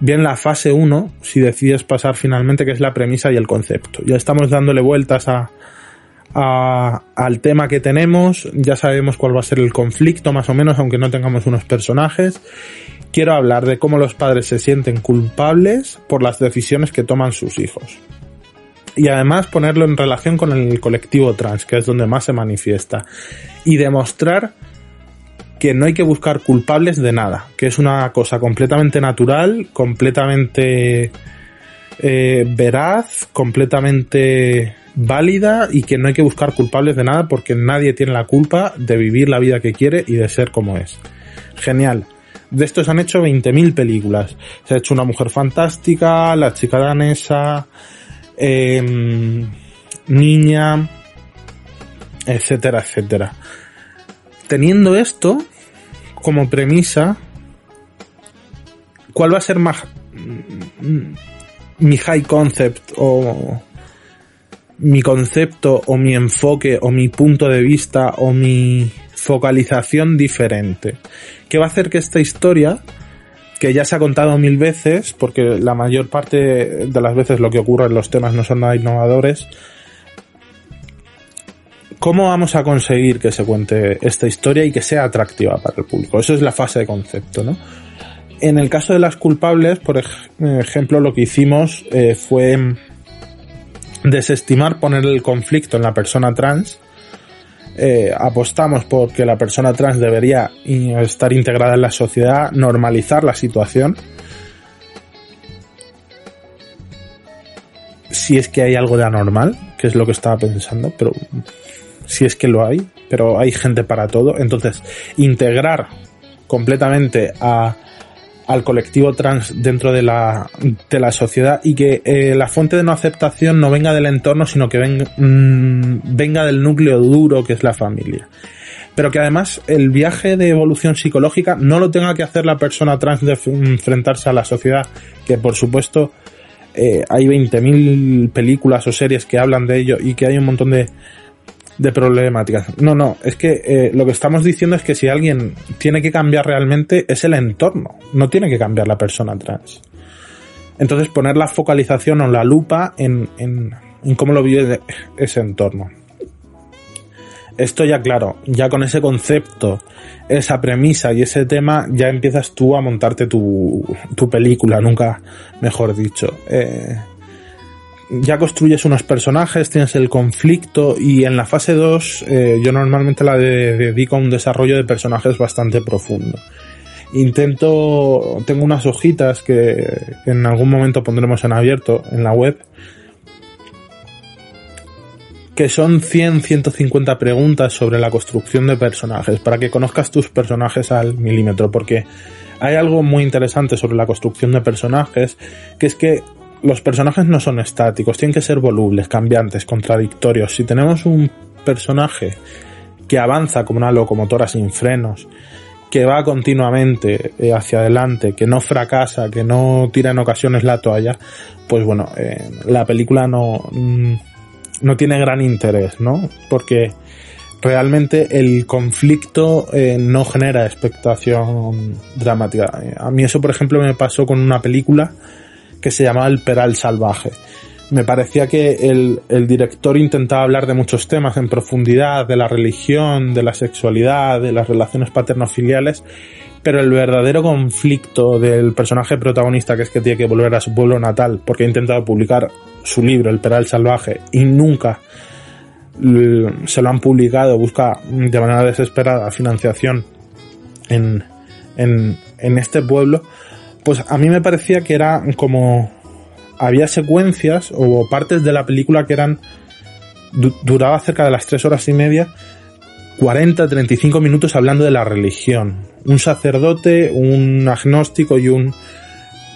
bien la fase 1, si decides pasar finalmente, que es la premisa y el concepto. Ya estamos dándole vueltas a, al tema que tenemos, ya sabemos cuál va a ser el conflicto más o menos, aunque no tengamos unos personajes. Quiero hablar de cómo los padres se sienten culpables por las decisiones que toman sus hijos. Y además ponerlo en relación con el colectivo trans, que es donde más se manifiesta. Y demostrar que no hay que buscar culpables de nada, que es una cosa completamente natural, completamente eh, veraz, completamente válida y que no hay que buscar culpables de nada porque nadie tiene la culpa de vivir la vida que quiere y de ser como es. Genial. De esto se han hecho 20.000 películas. Se ha hecho Una Mujer Fantástica, La Chica Danesa, eh, Niña, etcétera, etcétera teniendo esto como premisa, ¿cuál va a ser más, mi high concept o mi concepto o mi enfoque o mi punto de vista o mi focalización diferente. ¿Qué va a hacer que esta historia, que ya se ha contado mil veces, porque la mayor parte de las veces lo que ocurre en los temas no son nada innovadores, ¿cómo vamos a conseguir que se cuente esta historia y que sea atractiva para el público? Eso es la fase de concepto, ¿no? En el caso de las culpables, por ejemplo, lo que hicimos eh, fue desestimar poner el conflicto en la persona trans. Eh, apostamos por que la persona trans debería estar integrada en la sociedad, normalizar la situación. Si es que hay algo de anormal, que es lo que estaba pensando, pero si es que lo hay, pero hay gente para todo. Entonces, integrar completamente a al colectivo trans dentro de la, de la sociedad y que eh, la fuente de no aceptación no venga del entorno, sino que venga, mm, venga del núcleo duro que es la familia. Pero que además el viaje de evolución psicológica no lo tenga que hacer la persona trans de enfrentarse a la sociedad, que por supuesto eh, hay 20.000 películas o series que hablan de ello y que hay un montón de, de problemáticas. No, no, es que eh, lo que estamos diciendo es que si alguien tiene que cambiar realmente es el entorno, no tiene que cambiar la persona trans. Entonces poner la focalización o la lupa en, en, en cómo lo vive ese entorno. Esto ya claro, ya con ese concepto, esa premisa y ese tema, ya empiezas tú a montarte tu, tu película, nunca mejor dicho. Eh, ya construyes unos personajes, tienes el conflicto y en la fase 2 eh, yo normalmente la dedico a un desarrollo de personajes bastante profundo. Intento, tengo unas hojitas que en algún momento pondremos en abierto en la web, que son 100, 150 preguntas sobre la construcción de personajes, para que conozcas tus personajes al milímetro, porque hay algo muy interesante sobre la construcción de personajes, que es que los personajes no son estáticos, tienen que ser volubles, cambiantes, contradictorios. Si tenemos un personaje que avanza como una locomotora sin frenos, que va continuamente eh, hacia adelante, que no fracasa, que no tira en ocasiones la toalla, pues bueno, eh, la película no, mm, no tiene gran interés, ¿no? Porque realmente el conflicto eh, no genera expectación dramática. A mí eso, por ejemplo, me pasó con una película que se llamaba El Peral Salvaje. Me parecía que el, el director intentaba hablar de muchos temas en profundidad, de la religión, de la sexualidad, de las relaciones paterno-filiales, pero el verdadero conflicto del personaje protagonista, que es que tiene que volver a su pueblo natal, porque ha intentado publicar su libro, El Peral Salvaje, y nunca se lo han publicado, busca de manera desesperada financiación en, en, en este pueblo, pues a mí me parecía que era como había secuencias o partes de la película que eran duraba cerca de las tres horas y media 40 35 minutos hablando de la religión. Un sacerdote un agnóstico y un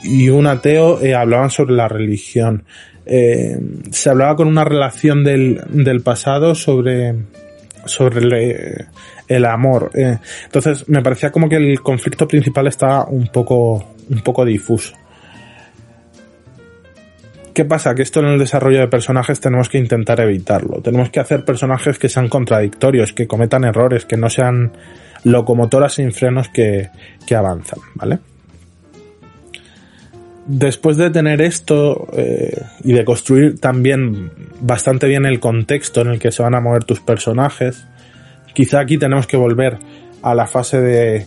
y un ateo eh, hablaban sobre la religión. Eh, se hablaba con una relación del, del pasado sobre sobre el, el amor. Eh, entonces me parecía como que el conflicto principal estaba un poco un poco difuso. ¿Qué pasa? Que esto en el desarrollo de personajes tenemos que intentar evitarlo. Tenemos que hacer personajes que sean contradictorios, que cometan errores, que no sean locomotoras sin frenos que, que avanzan, ¿vale? Después de tener esto eh, y de construir también bastante bien el contexto en el que se van a mover tus personajes, quizá aquí tenemos que volver a la fase de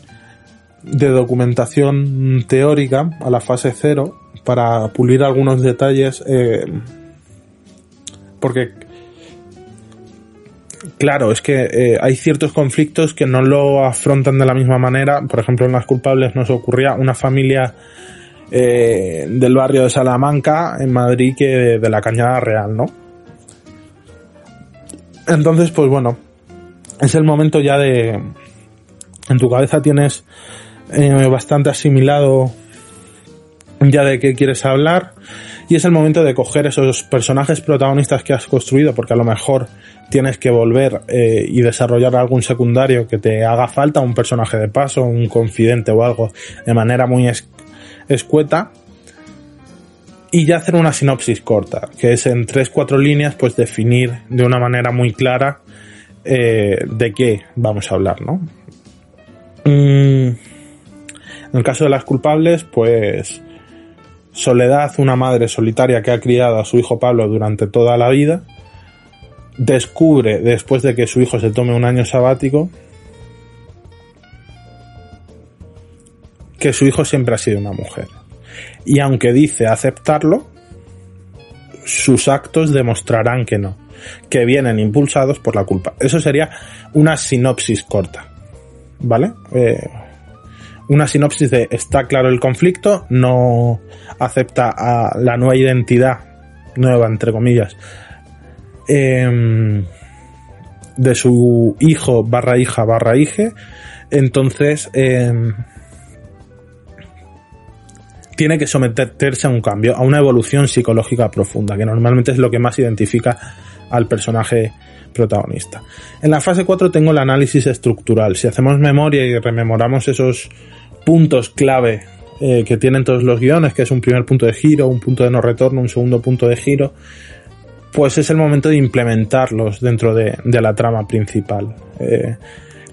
de documentación teórica a la fase cero para pulir algunos detalles eh, porque claro es que eh, hay ciertos conflictos que no lo afrontan de la misma manera. Por ejemplo en las culpables nos ocurría una familia eh, del barrio de Salamanca en Madrid que de la Cañada Real no entonces pues bueno es el momento ya de en tu cabeza tienes eh, bastante asimilado ya de qué quieres hablar y es el momento de coger esos personajes protagonistas que has construido porque a lo mejor tienes que volver eh, y desarrollar algún secundario que te haga falta, un personaje de paso, un confidente o algo de manera muy escueta y ya hacer una sinopsis corta, que es en tres, cuatro líneas, pues definir de una manera muy clara eh, de qué vamos a hablar, ¿no? Mm, en el caso de las culpables, pues Soledad, una madre solitaria que ha criado a su hijo Pablo durante toda la vida, descubre, después de que su hijo se tome un año sabático, que su hijo siempre ha sido una mujer y aunque dice aceptarlo, sus actos demostrarán que no, que vienen impulsados por la culpa. Eso sería una sinopsis corta, ¿vale? Eh, una sinopsis de está claro el conflicto, no acepta a la nueva identidad, nueva entre comillas, em, de su hijo barra hija barra hije, entonces em, tiene que someterse a un cambio, a una evolución psicológica profunda, que normalmente es lo que más identifica al personaje protagonista. En la fase 4 tengo el análisis estructural. Si hacemos memoria y rememoramos esos puntos clave eh, que tienen todos los guiones, que es un primer punto de giro, un punto de no retorno, un segundo punto de giro, pues es el momento de implementarlos dentro de, la trama principal. Eh,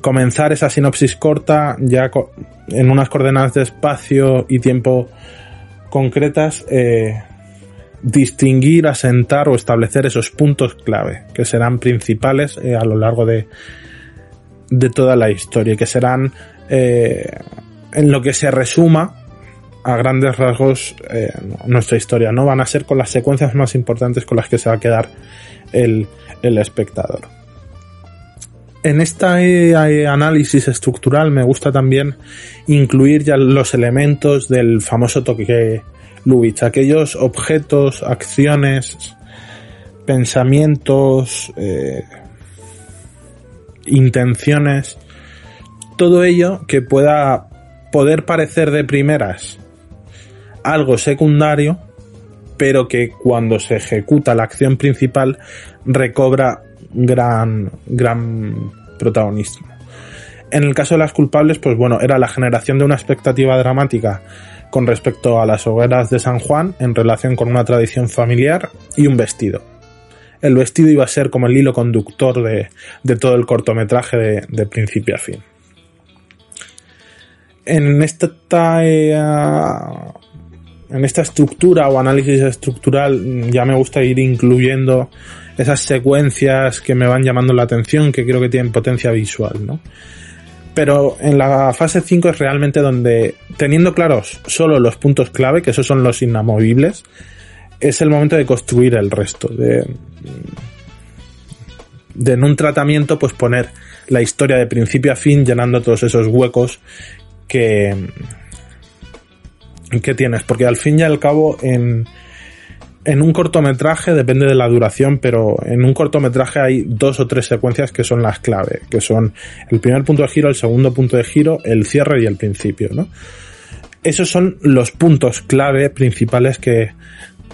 comenzar esa sinopsis corta ya en unas coordenadas de espacio y tiempo concretas, eh, distinguir, asentar o establecer esos puntos clave que serán principales eh, a lo largo de, de toda la historia y que serán eh, en lo que se resuma a grandes rasgos nuestra historia, ¿no? Van a ser con las secuencias más importantes con las que se va a quedar el, el espectador en este análisis estructural me gusta también incluir ya los elementos del famoso toque Lubitsch, aquellos objetos, acciones, pensamientos, eh, intenciones, todo ello que pueda poder parecer de primeras algo secundario, pero que cuando se ejecuta la acción principal recobra gran, gran protagonismo. En el caso de las culpables, pues bueno, era la generación de una expectativa dramática con respecto a las hogueras de San Juan en relación con una tradición familiar y un vestido. El vestido iba a ser como el hilo conductor de, todo el cortometraje de, principio a fin. En esta, eh, en esta estructura o análisis estructural ya me gusta ir incluyendo esas secuencias que me van llamando la atención, que creo que tienen potencia visual, ¿no? Pero en la fase 5 es realmente donde, teniendo claros solo los puntos clave, que esos son los inamovibles, es el momento de construir el resto, de, de en un tratamiento pues poner la historia de principio a fin llenando todos esos huecos que, que tienes, porque al fin y al cabo en, en un cortometraje, depende de la duración, pero en un cortometraje hay dos o tres secuencias que son las clave, que son el primer punto de giro, el segundo punto de giro, el cierre y el principio, ¿no? Esos son los puntos clave principales que,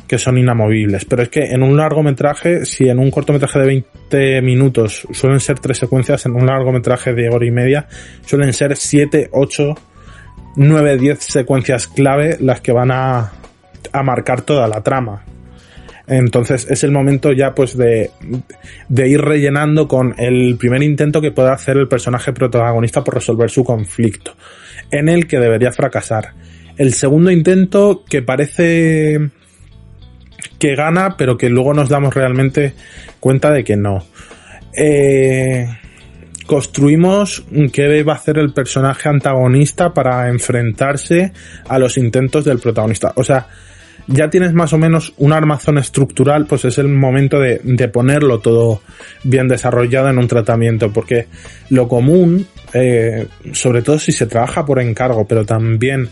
que son inamovibles. Pero es que en un largometraje, si en un cortometraje de 20 minutos suelen ser tres secuencias, en un largometraje de hora y media suelen ser 7, 8, 9, 10 secuencias clave las que van a, a marcar toda la trama. Entonces es el momento ya pues de, de, ir rellenando con el primer intento que pueda hacer el personaje protagonista por resolver su conflicto, en el que debería fracasar. El segundo intento que parece que gana, pero que luego nos damos realmente cuenta de que no. Eh, construimos qué va a hacer el personaje antagonista para enfrentarse a los intentos del protagonista. O sea, ya tienes más o menos un armazón estructural, pues es el momento de, ponerlo todo bien desarrollado en un tratamiento, porque lo común, eh, sobre todo si se trabaja por encargo, pero también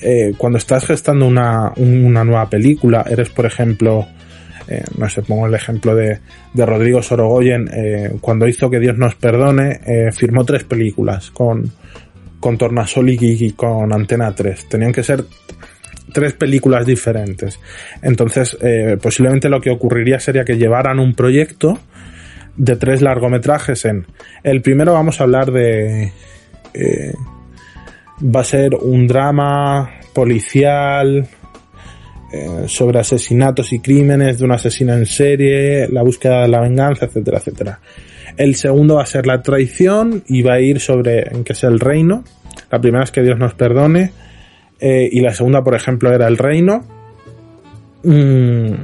eh, cuando estás gestando una, nueva película, eres por ejemplo, eh, no sé, pongo el ejemplo de, de Rodrigo Sorogoyen, cuando hizo Que Dios nos perdone, firmó tres películas con, con Tornasol y con Antena 3. Tenían que ser tres películas diferentes. Entonces, eh, posiblemente lo que ocurriría sería que llevaran un proyecto de tres largometrajes en... El primero vamos a hablar de... Eh, va a ser un drama policial eh, sobre asesinatos y crímenes de un asesino en serie, la búsqueda de la venganza, etcétera, etcétera. El segundo va a ser la traición y va a ir sobre en qué es el reino. La primera es que Dios nos perdone eh, y la segunda, por ejemplo, era el reino. Mm,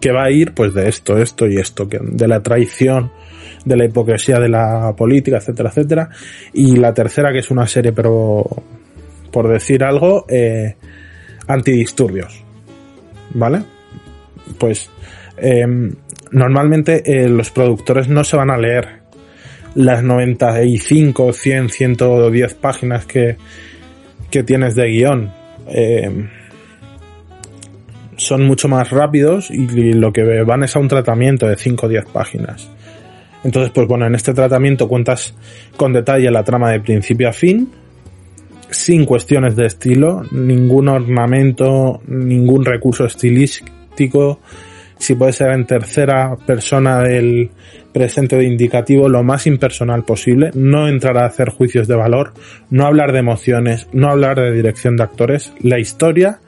que va a ir pues de esto, esto y esto, de la traición, de la hipocresía de la política, etcétera, etcétera. Y la tercera, que es una serie, pero por decir algo, eh, antidisturbios. ¿Vale? Pues em, normalmente eh, los productores no se van a leer las 95, 100, 110 páginas que, que tienes de guion. Em, son mucho más rápidos y lo que van es a un tratamiento de 5 o 10 páginas. Entonces, pues bueno, en este tratamiento cuentas con detalle la trama de principio a fin, sin cuestiones de estilo, ningún ornamento, ningún recurso estilístico, si puede ser en tercera persona del presente de indicativo, lo más impersonal posible, no entrar a hacer juicios de valor, no hablar de emociones, no hablar de dirección de actores, la historia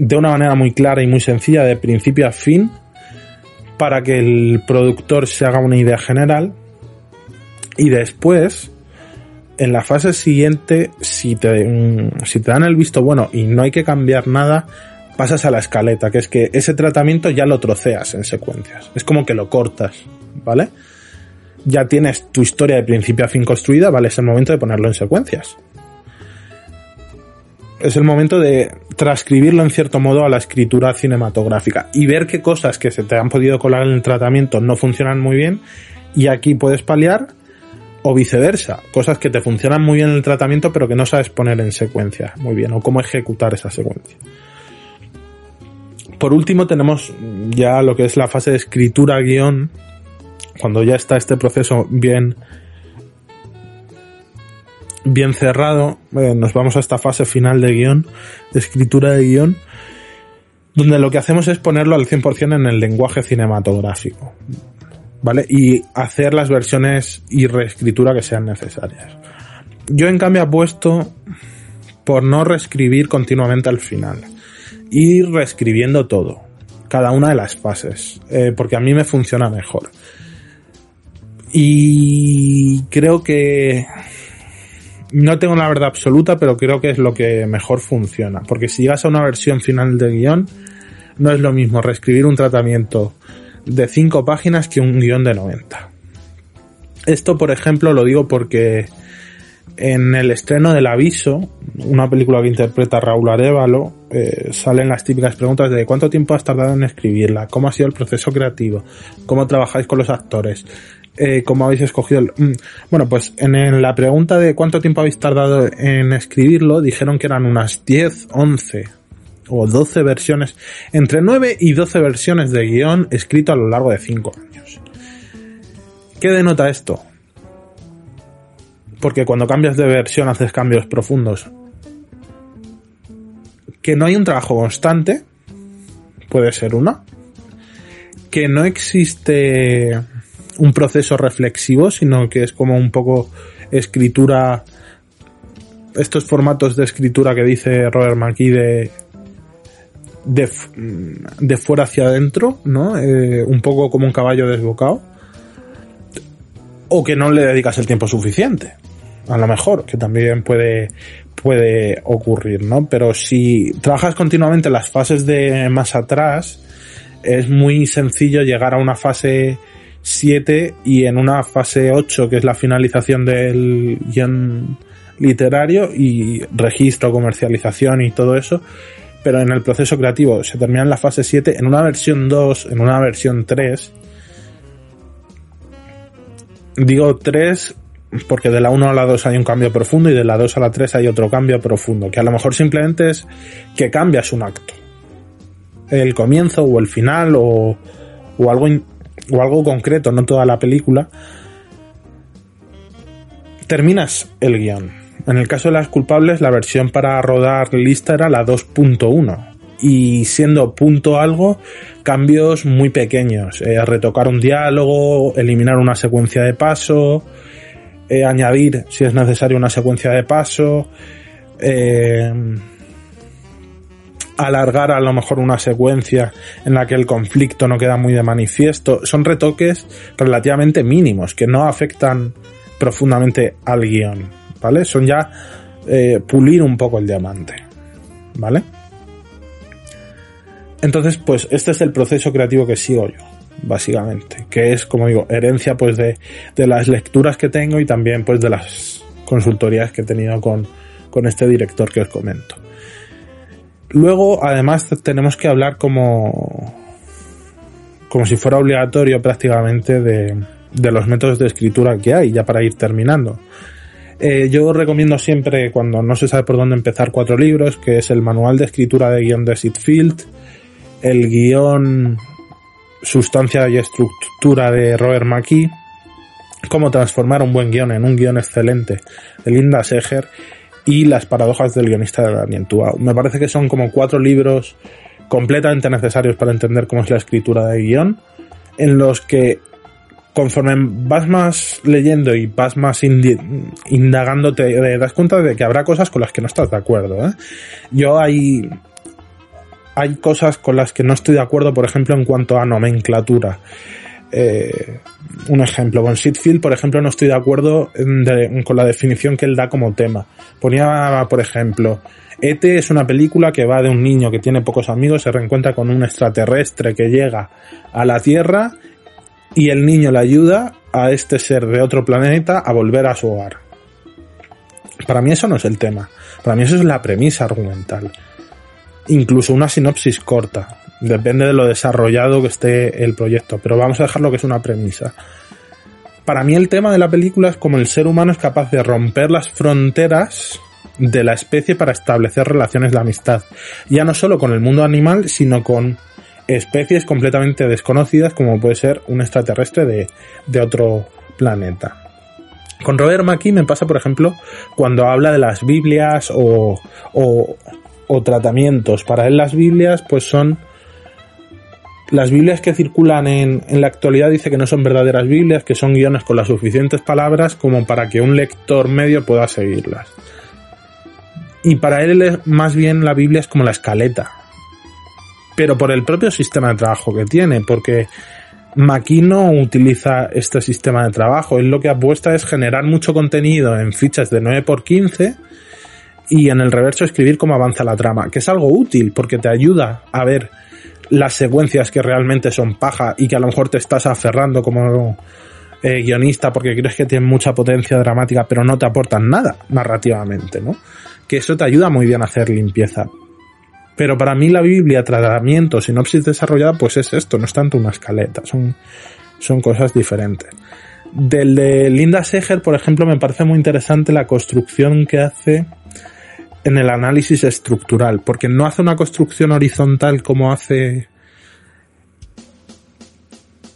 de una manera muy clara y muy sencilla, de principio a fin, para que el productor se haga una idea general. Y después, en la fase siguiente, si te, mm, dan el visto bueno y no hay que cambiar nada, pasas a la escaleta, que es que ese tratamiento ya lo troceas en secuencias. Es como que lo cortas, ¿vale? Ya tienes tu historia de principio a fin construida, ¿vale? Es el momento de ponerlo en secuencias es el momento de transcribirlo en cierto modo a la escritura cinematográfica y ver qué cosas que se te han podido colar en el tratamiento no funcionan muy bien y aquí puedes paliar o viceversa, cosas que te funcionan muy bien en el tratamiento pero que no sabes poner en secuencia muy bien o cómo ejecutar esa secuencia. Por último tenemos ya lo que es la fase de escritura guion, cuando ya está este proceso bien bien cerrado, eh, nos vamos a esta fase final de guion, de escritura de guion, donde lo que hacemos es ponerlo al 100% en el lenguaje cinematográfico, ¿vale? Y hacer las versiones y reescritura que sean necesarias. Yo en cambio apuesto por no reescribir continuamente al final, ir reescribiendo todo, cada una de las fases, eh, porque a mí me funciona mejor. Y creo que no tengo la verdad absoluta, pero creo que es lo que mejor funciona. Porque si llegas a una versión final del guion, no es lo mismo reescribir un tratamiento de 5 páginas que un guion de 90. Esto, por ejemplo, lo digo porque en el estreno del Aviso, una película que interpreta Raúl Arevalo, eh, salen las típicas preguntas de cuánto tiempo has tardado en escribirla, cómo ha sido el proceso creativo, cómo trabajáis con los actores, eh, cómo habéis escogido el... Mm, bueno, pues en la pregunta de cuánto tiempo habéis tardado en escribirlo, dijeron que eran unas 10, 11 o 12 versiones, entre 9 y 12 versiones de guion escrito a lo largo de 5 años. ¿Qué denota esto? Porque cuando cambias de versión haces cambios profundos. Que no hay un trabajo constante, puede ser una. Que no existe un proceso reflexivo, sino que es como un poco escritura, estos formatos de escritura que dice Robert McKee de, de, fuera hacia adentro, ¿no? Eh, un poco como un caballo desbocado. O que no le dedicas el tiempo suficiente. A lo mejor, que también puede, puede ocurrir, ¿no? Pero si trabajas continuamente las fases de más atrás, es muy sencillo llegar a una fase 7 y en una fase 8 que es la finalización del guion literario y registro, comercialización y todo eso, pero en el proceso creativo se termina en la fase 7, en una versión 2, en una versión 3, digo 3 porque de la 1 a la 2 hay un cambio profundo y de la 2 a la 3 hay otro cambio profundo, que a lo mejor simplemente es que cambias un acto. El comienzo o el final o, o algo o algo concreto, no toda la película, terminas el guion. En el caso de las culpables, la versión para rodar lista era la 2.1. Y siendo punto algo, cambios muy pequeños. Eh, retocar un diálogo, eliminar una secuencia de paso, eh, añadir, si es necesario, una secuencia de paso, eh, alargar a lo mejor una secuencia en la que el conflicto no queda muy de manifiesto. Son retoques relativamente mínimos que no afectan profundamente al guion, ¿vale? Son ya eh, pulir un poco el diamante, ¿vale? Entonces, pues este es el proceso creativo que sigo yo, básicamente, que es, como digo, herencia pues de, de las lecturas que tengo y también pues de las consultorías que he tenido con, con este director que os comento. Luego, además, tenemos que hablar como, como si fuera obligatorio prácticamente de, de los métodos de escritura que hay, ya para ir terminando. Eh, yo recomiendo siempre, cuando no se sabe por dónde empezar, cuatro libros, que es el manual de escritura de guion de Sitfield, el guion Sustancia y Estructura de Robert McKee, cómo transformar un buen guion en un guion excelente de Linda Seger y Las paradojas del guionista de Daniel Tuau. Me parece que son como cuatro libros completamente necesarios para entender cómo es la escritura de guion, en los que conforme vas más leyendo y vas más indagando, te das cuenta de que habrá cosas con las que no estás de acuerdo. ¿eh? Yo hay, hay cosas con las que no estoy de acuerdo, por ejemplo, en cuanto a nomenclatura. Eh, un ejemplo, con Sitfield, por ejemplo, no estoy de acuerdo con la definición que él da como tema. Ponía, por ejemplo, ET es una película que va de un niño que tiene pocos amigos, se reencuentra con un extraterrestre que llega a la Tierra y el niño le ayuda a este ser de otro planeta a volver a su hogar. Para mí eso no es el tema. Para mí eso es la premisa argumental. Incluso una sinopsis corta. Depende de lo desarrollado que esté el proyecto, pero vamos a dejar lo que es una premisa. Para mí el tema de la película es como el ser humano es capaz de romper las fronteras de la especie para establecer relaciones de amistad. Ya no solo con el mundo animal, sino con especies completamente desconocidas como puede ser un extraterrestre de, de otro planeta. Con Robert McKee me pasa, por ejemplo, cuando habla de las Biblias o, o, o tratamientos. Para él las Biblias pues son las Biblias que circulan en, en, la actualidad dice que no son verdaderas Biblias, que son guiones con las suficientes palabras como para que un lector medio pueda seguirlas. Y para él más bien la Biblia es como la escaleta. Pero por el propio sistema de trabajo que tiene, porque Maki no utiliza este sistema de trabajo. Él lo que apuesta es generar mucho contenido en fichas de 9x15 y en el reverso escribir cómo avanza la trama, que es algo útil porque te ayuda a ver las secuencias que realmente son paja y que a lo mejor te estás aferrando como eh, guionista porque crees que tienen mucha potencia dramática pero no te aportan nada narrativamente, ¿no? Que eso te ayuda muy bien a hacer limpieza. Pero para mí la Biblia, tratamiento, sinopsis desarrollada, pues es esto, no es tanto una escaleta, son, son cosas diferentes. Del de Linda Seger, por ejemplo, me parece muy interesante la construcción que hace en el análisis estructural, porque no hace una construcción horizontal como hace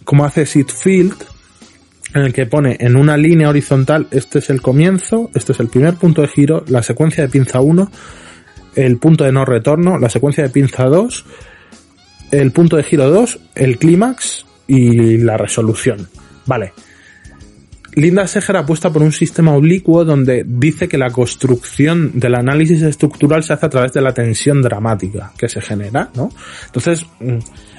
como hace Sitfield, en el que pone en una línea horizontal, este es el comienzo, este es el primer punto de giro, la secuencia de pinza 1, el punto de no retorno, la secuencia de pinza 2, el punto de giro 2, el clímax y la resolución. Vale, Linda Seger apuesta por un sistema oblicuo donde dice que la construcción del análisis estructural se hace a través de la tensión dramática que se genera, ¿no? Entonces, mm,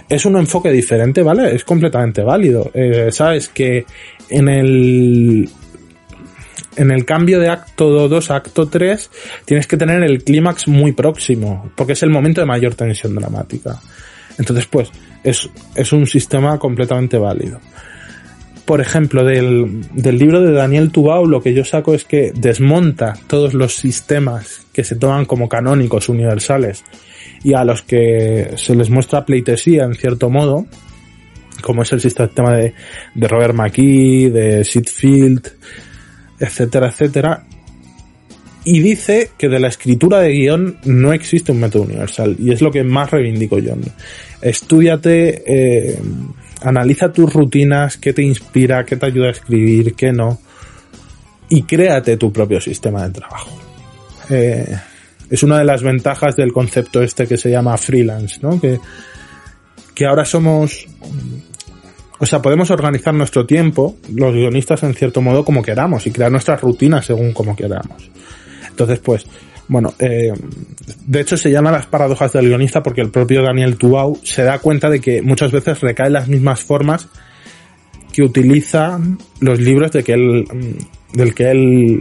es un enfoque diferente, ¿vale? Es completamente válido. Eh, Sabes que en el en el cambio de acto 2 a acto 3 tienes que tener el clímax muy próximo, porque es el momento de mayor tensión dramática. Entonces, pues, es, es un sistema completamente válido por ejemplo, del, del, libro de Daniel Tubau, lo que yo saco es que desmonta todos los sistemas que se toman como canónicos universales y a los que se les muestra pleitesía en cierto modo, como es el sistema de, de Robert McKee, de Sitfield, etcétera, etcétera, y dice que de la escritura de guion no existe un método universal, y es lo que más reivindico yo. Estudiate, eh, analiza tus rutinas, qué te inspira, qué te ayuda a escribir, qué no, y créate tu propio sistema de trabajo. Eh, es una de las ventajas del concepto este que se llama freelance, ¿no? Que, que ahora somos, o sea, podemos organizar nuestro tiempo, los guionistas en cierto modo como queramos y crear nuestras rutinas según como queramos. Entonces, pues, Bueno, eh, de hecho se llama las paradojas del guionista porque el propio Daniel Tubau se da cuenta de que muchas veces recaen las mismas formas que utilizan los libros de que él, del que él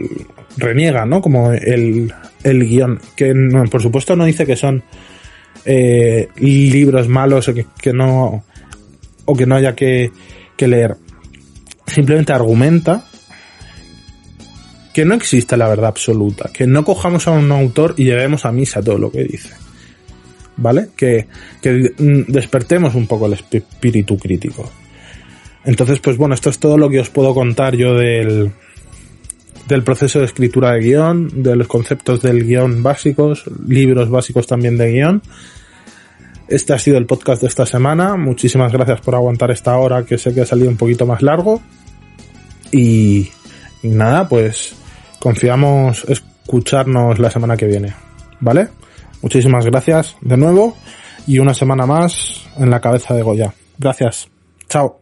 reniega, ¿no? Como el, el guion. Que por supuesto no dice que son eh, libros malos o que, no o que no haya que, que leer. Simplemente argumenta que no existe la verdad absoluta, que no cojamos a un autor y llevemos a misa todo lo que dice. ¿Vale? Que, que despertemos un poco el espíritu crítico. Entonces, pues bueno, esto es todo lo que os puedo contar yo del, del proceso de escritura de guion, de los conceptos del guion básicos, libros básicos también de guion. Este ha sido el podcast de esta semana. Muchísimas gracias por aguantar esta hora que sé que ha salido un poquito más largo. Y, y nada, pues confiamos escucharnos la semana que viene. ¿Vale? Muchísimas gracias de nuevo y una semana más en la cabeza de Goya. Gracias. Chao.